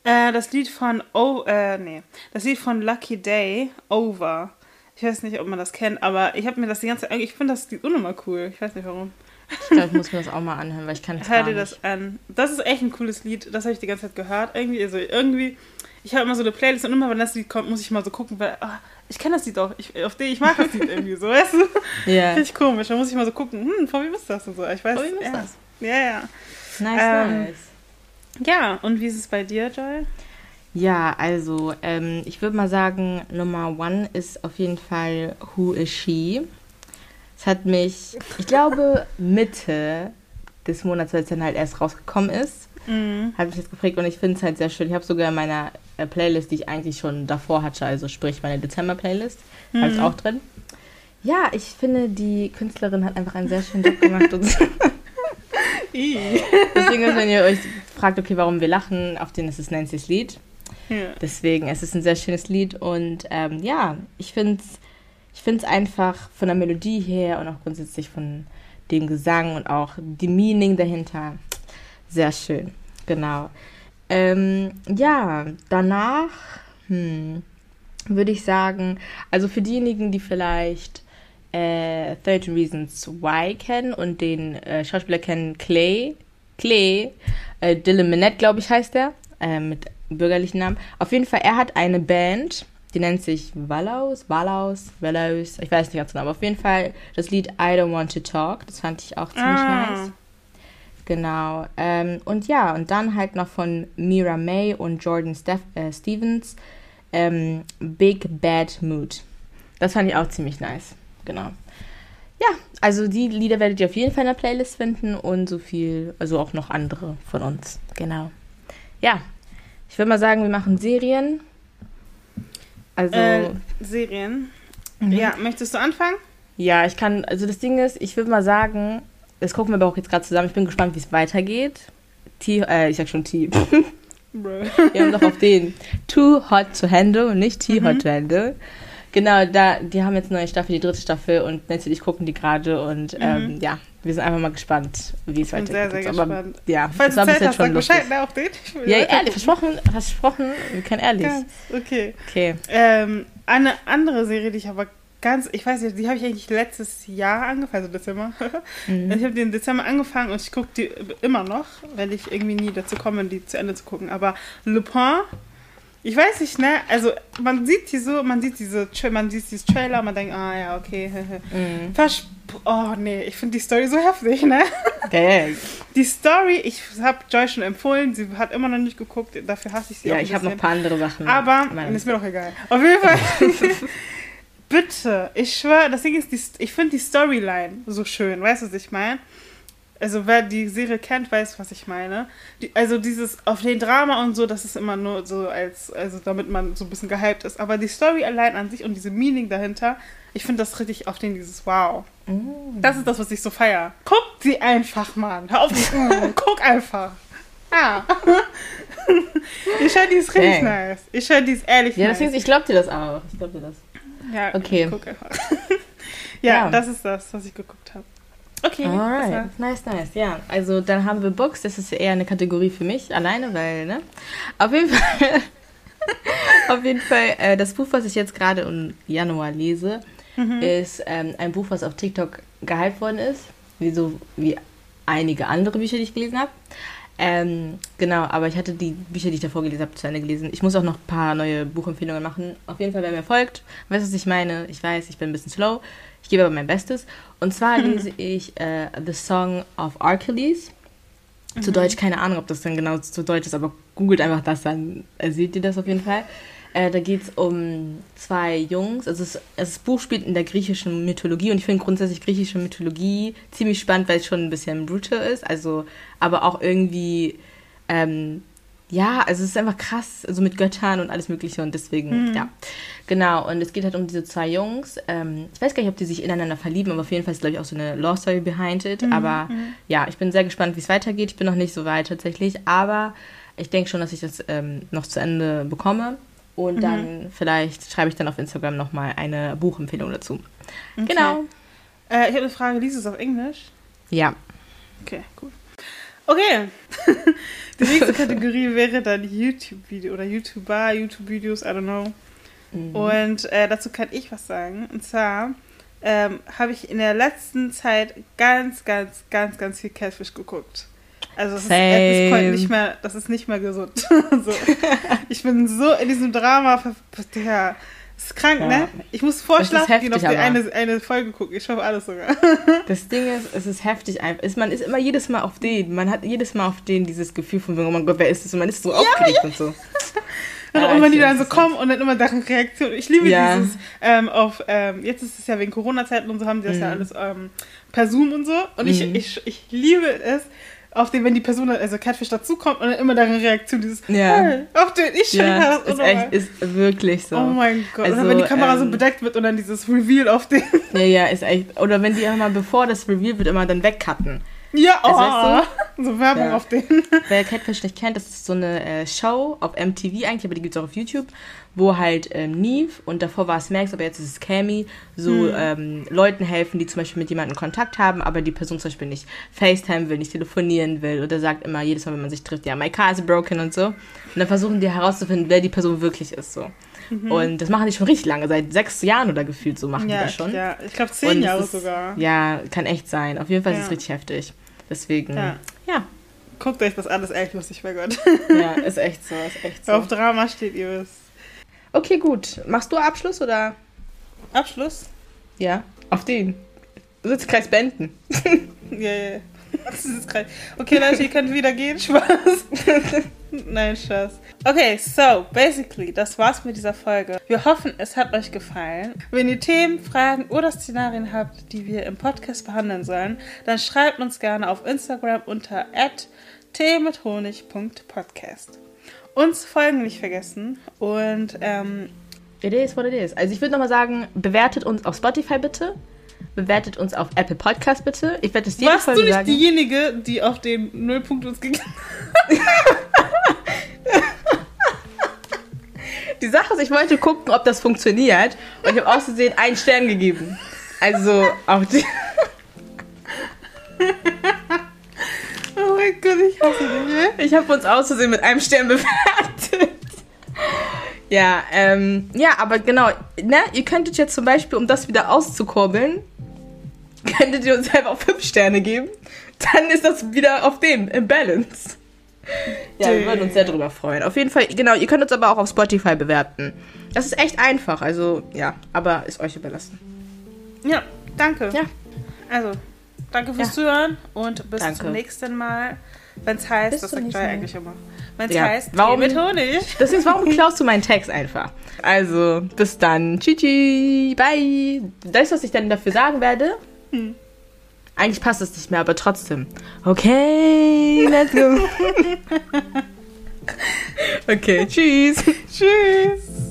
äh, das Lied von oh, äh, nee, das Lied von Lucky Day, Over. Ich weiß nicht, ob man das kennt, aber ich habe mir das die ganze Zeit, ich finde das Lied unnormal cool. Ich weiß nicht warum. Ich glaube, ich muss mir das auch mal anhören, weil ich kann es Hör dir das an. Das ist echt ein cooles Lied. Das habe ich die ganze Zeit gehört. Irgendwie, also irgendwie, ich habe immer so eine Playlist und immer, wenn das Lied kommt, muss ich mal so gucken, weil oh, ich kenne das Lied auch. Ich, auf den, ich mag das Lied irgendwie so, weißt du? Ja. Yeah. Richtig komisch. Da muss ich mal so gucken, hm, von wem ist das und so. Ich weiß. Von wem ist ja. das? Ja, ja. Nice, ähm, nice. Ja, und wie ist es bei dir, Joy? Ja, also ähm, ich würde mal sagen, Nummer one ist auf jeden Fall Who is She? Es hat mich, ich glaube, Mitte des Monats, als es dann halt erst rausgekommen ist, mhm. hat mich das geprägt und ich finde es halt sehr schön. Ich habe sogar in meiner Playlist, die ich eigentlich schon davor hatte, also sprich meine Dezember-Playlist, mhm. habe ich auch drin. Ja, ich finde, die Künstlerin hat einfach einen sehr schönen Job gemacht. und Deswegen, wenn ihr euch fragt, okay, warum wir lachen, auf den ist es Nancy's Lied. Ja. Deswegen, es ist ein sehr schönes Lied und ähm, ja, ich finde es ich finde es einfach von der Melodie her und auch grundsätzlich von dem Gesang und auch die Meaning dahinter sehr schön. Genau. Ähm, ja, danach hm, würde ich sagen, also für diejenigen, die vielleicht äh, 13 Reasons Why kennen und den äh, Schauspieler kennen, Clay, Clay, äh, Dylan Minette, glaube ich, heißt er, äh, mit bürgerlichen Namen. Auf jeden Fall, er hat eine Band die nennt sich Wallaus, Wallaus, Wallaus, ich weiß nicht ganz genau, aber auf jeden Fall das Lied I Don't Want to Talk, das fand ich auch ziemlich ah. nice. Genau. Ähm, und ja, und dann halt noch von Mira May und Jordan Steph äh, Stevens ähm, Big Bad Mood. Das fand ich auch ziemlich nice. Genau. Ja, also die Lieder werdet ihr auf jeden Fall in der Playlist finden und so viel, also auch noch andere von uns. Genau. Ja, ich würde mal sagen, wir machen Serien. Also. Äh, Serien. Mhm. Ja, möchtest du anfangen? Ja, ich kann, also das Ding ist, ich würde mal sagen, das gucken wir aber auch jetzt gerade zusammen. Ich bin gespannt, wie es weitergeht. T, äh, ich sag schon T. wir haben doch auf den Too Hot to Handle und nicht Too mhm. Hot to Handle. Genau, da, die haben jetzt eine neue Staffel, die dritte Staffel und Nancy und ich gucken die gerade und mhm. ähm, ja, wir sind einfach mal gespannt, wie es weitergeht. Sehr, sehr Aber, gespannt. Ja, Falls das war bis jetzt schon lustig. Bescheid, ne, auch den. Ja, ehrlich, versprochen, versprochen, wir können ehrlich. Ganz, okay. Okay. Ähm, eine andere Serie, die ich aber ganz, ich weiß nicht, die habe ich eigentlich letztes Jahr angefangen, also Dezember. Mhm. Ich habe im Dezember angefangen und ich gucke die immer noch, weil ich irgendwie nie dazu komme, die zu Ende zu gucken. Aber Le Pen ich weiß nicht, ne? Also man sieht die so, man sieht diese, man sieht dieses Trailer, man denkt, ah ja, okay. mhm. oh nee, ich finde die Story so heftig, ne? Okay. Die Story, ich habe Joy schon empfohlen, sie hat immer noch nicht geguckt, dafür hasse ich sie ja, auch. Ja, ich habe noch ein paar andere Sachen. Aber, ist mir doch egal. Auf jeden Fall. Bitte, ich schwöre, das Ding ist, die, ich finde die Storyline so schön, weißt du, was ich meine? also wer die Serie kennt, weiß, was ich meine. Die, also dieses auf den Drama und so, das ist immer nur so als, also damit man so ein bisschen gehypt ist. Aber die Story allein an sich und diese Meaning dahinter, ich finde das richtig auf den dieses Wow. Mm. Das ist das, was ich so feier. Guck sie einfach, Mann. Hör auf, guck einfach. Ah. ich schau, die ist richtig Dang. nice. Ich schau, die ist ehrlich ja, nice. Ja, ich glaub dir das auch. Ich glaub dir das. Ja, okay. ja, ja, das ist das, was ich geguckt habe. Okay. Alright. Nice, nice. Ja, also dann haben wir Books. Das ist eher eine Kategorie für mich alleine, weil, ne? Auf jeden Fall. auf jeden Fall, äh, das Buch, was ich jetzt gerade im Januar lese, mhm. ist ähm, ein Buch, was auf TikTok gehypt worden ist. Wie so wie einige andere Bücher, die ich gelesen habe. Ähm, genau, aber ich hatte die Bücher, die ich davor gelesen habe, zu Ende gelesen. Ich muss auch noch ein paar neue Buchempfehlungen machen. Auf jeden Fall, wer mir folgt, weiß, was ich meine. Ich weiß, ich bin ein bisschen slow. Ich gebe aber mein Bestes. Und zwar lese ich äh, The Song of Achilles. Zu Deutsch, keine Ahnung, ob das dann genau zu Deutsch ist, aber googelt einfach das, dann äh, seht ihr das auf jeden Fall. Äh, da geht es um zwei Jungs. Also es, das Buch spielt in der griechischen Mythologie und ich finde grundsätzlich griechische Mythologie ziemlich spannend, weil es schon ein bisschen brutal ist. Also, aber auch irgendwie, ähm, ja, also es ist einfach krass, also mit Göttern und alles Mögliche und deswegen, ja. Genau, und es geht halt um diese zwei Jungs. Ähm, ich weiß gar nicht, ob die sich ineinander verlieben, aber auf jeden Fall ist, glaube ich, auch so eine Law Story behind it. aber ja, ich bin sehr gespannt, wie es weitergeht. Ich bin noch nicht so weit tatsächlich, aber ich denke schon, dass ich das ähm, noch zu Ende bekomme. Und dann vielleicht schreibe ich dann auf Instagram nochmal eine Buchempfehlung dazu. Genau. Äh, ich habe eine Frage, liest du es auf Englisch? Ja. Okay, cool. Okay. Die nächste Kategorie wäre dann YouTube-Video oder YouTuber, YouTube-Videos, I don't know. Mhm. Und äh, dazu kann ich was sagen. Und zwar ähm, habe ich in der letzten Zeit ganz, ganz, ganz, ganz viel Catfish geguckt. Also das ist Same. nicht mehr, das ist nicht mehr gesund. so. Ich bin so in diesem Drama, ja, ist krank, Ja. ne? Ich muss ist vorschlafen gehen, auf heftig, die eine, eine Folge gucken. Ich schaffe alles sogar. Das Ding ist, es ist heftig einfach. Es- Man ist immer jedes Mal auf den. Man hat jedes Mal auf den dieses Gefühl von, oh mein Gott, wer ist das? Und man ist so aufgeregt und so. Ja, und wenn die ich dann so kommen und dann immer deren Reaktion. Ich liebe Ja. dieses ähm, auf, ähm, jetzt ist es ja wegen Corona-Zeiten und so haben die das ja Mhm. alles ähm, per Zoom und so. Und ich, Mhm. ich, ich liebe es, auf den, wenn die Person, also Catfish dazukommt und dann immer deren Reaktion, dieses Ja. hey, auf den ich schon Ja, das ist echt, ist wirklich so. Oh mein Gott. Also, oder wenn die Kamera so ähm, bedeckt wird und dann dieses Reveal auf den. Ja, ja, ist echt. Oder wenn die immer, bevor das Reveal wird, immer dann wegcutten. Ja, oh. Also, so Werbung Ja. auf den. Wer Catfish nicht kennt, das ist so eine äh, Show auf MTV eigentlich, aber die gibt es auch auf YouTube, wo halt ähm, Neve und davor war es Max, aber jetzt ist es Cammy, so ähm, Leuten helfen, die zum Beispiel mit jemandem Kontakt haben, aber die Person zum Beispiel nicht FaceTime will, nicht telefonieren will oder sagt immer jedes Mal, wenn man sich trifft, ja, my car is broken und so. Und dann versuchen die herauszufinden, wer die Person wirklich ist, so. Und das machen die schon richtig lange, seit sechs Jahren oder gefühlt so machen die Ja, das schon. ja, ich glaube zehn Jahre ist, sogar. Ja, kann echt sein. Auf jeden Fall ist Ja. es richtig heftig. Deswegen, Ja. ja. Guckt euch das alles echt lustig, bei Gott. Ja, ist echt so, ist echt so. Auf Drama steht ihr es. Okay, gut. Machst du Abschluss oder? Abschluss? Ja. Auf den. Sitzkreis beenden. Ja, ja. Krass. Okay, Leute, ihr könnt wieder gehen. Spaß. Nein, Spaß. Okay, so, basically, das war's mit dieser Folge. Wir hoffen, es hat euch gefallen. Wenn ihr Themen, Fragen oder Szenarien habt, die wir im Podcast behandeln sollen, dann schreibt uns gerne auf Instagram unter teemithonig.podcast. Uns folgen nicht vergessen und ähm, It is what it is. Also ich würde nochmal sagen, bewertet uns auf Spotify bitte. Bewertet uns auf Apple Podcast bitte. Ich werde es jede warst du Folge nicht sagen. diejenige, die auf den Nullpunkt uns gegeben Die Sache ist, ich wollte gucken, ob das funktioniert. Und ich habe aus Versehen einen Stern gegeben. Also auch die. Oh mein Gott, ich hasse dich, ne? Ich habe uns aus Versehen mit einem Stern bewertet. Ja, ähm, ja, aber genau, ne, ihr könntet jetzt zum Beispiel, um das wieder auszukurbeln, könntet ihr uns einfach fünf Sterne geben. Dann ist das wieder auf dem, im Balance. Ja, wir würden uns sehr drüber freuen. Auf jeden Fall, genau, ihr könnt uns aber auch auf Spotify bewerten. Das ist echt einfach, also, ja, aber ist euch überlassen. Ja, danke. Ja. Also, danke fürs Ja. Zuhören und bis Danke. zum nächsten Mal. Wenn es heißt, Bis zum sagt Mal. eigentlich immer. Wenn es Ja. heißt, Warum- mit Honig. Deswegen, warum klaust du meinen Text einfach? Also, bis dann. Tschüssi, bye. Weißt du, was ich dann dafür sagen werde? Hm. Eigentlich passt es nicht mehr, aber trotzdem. Okay, let's go. okay, tschüss. Tschüss.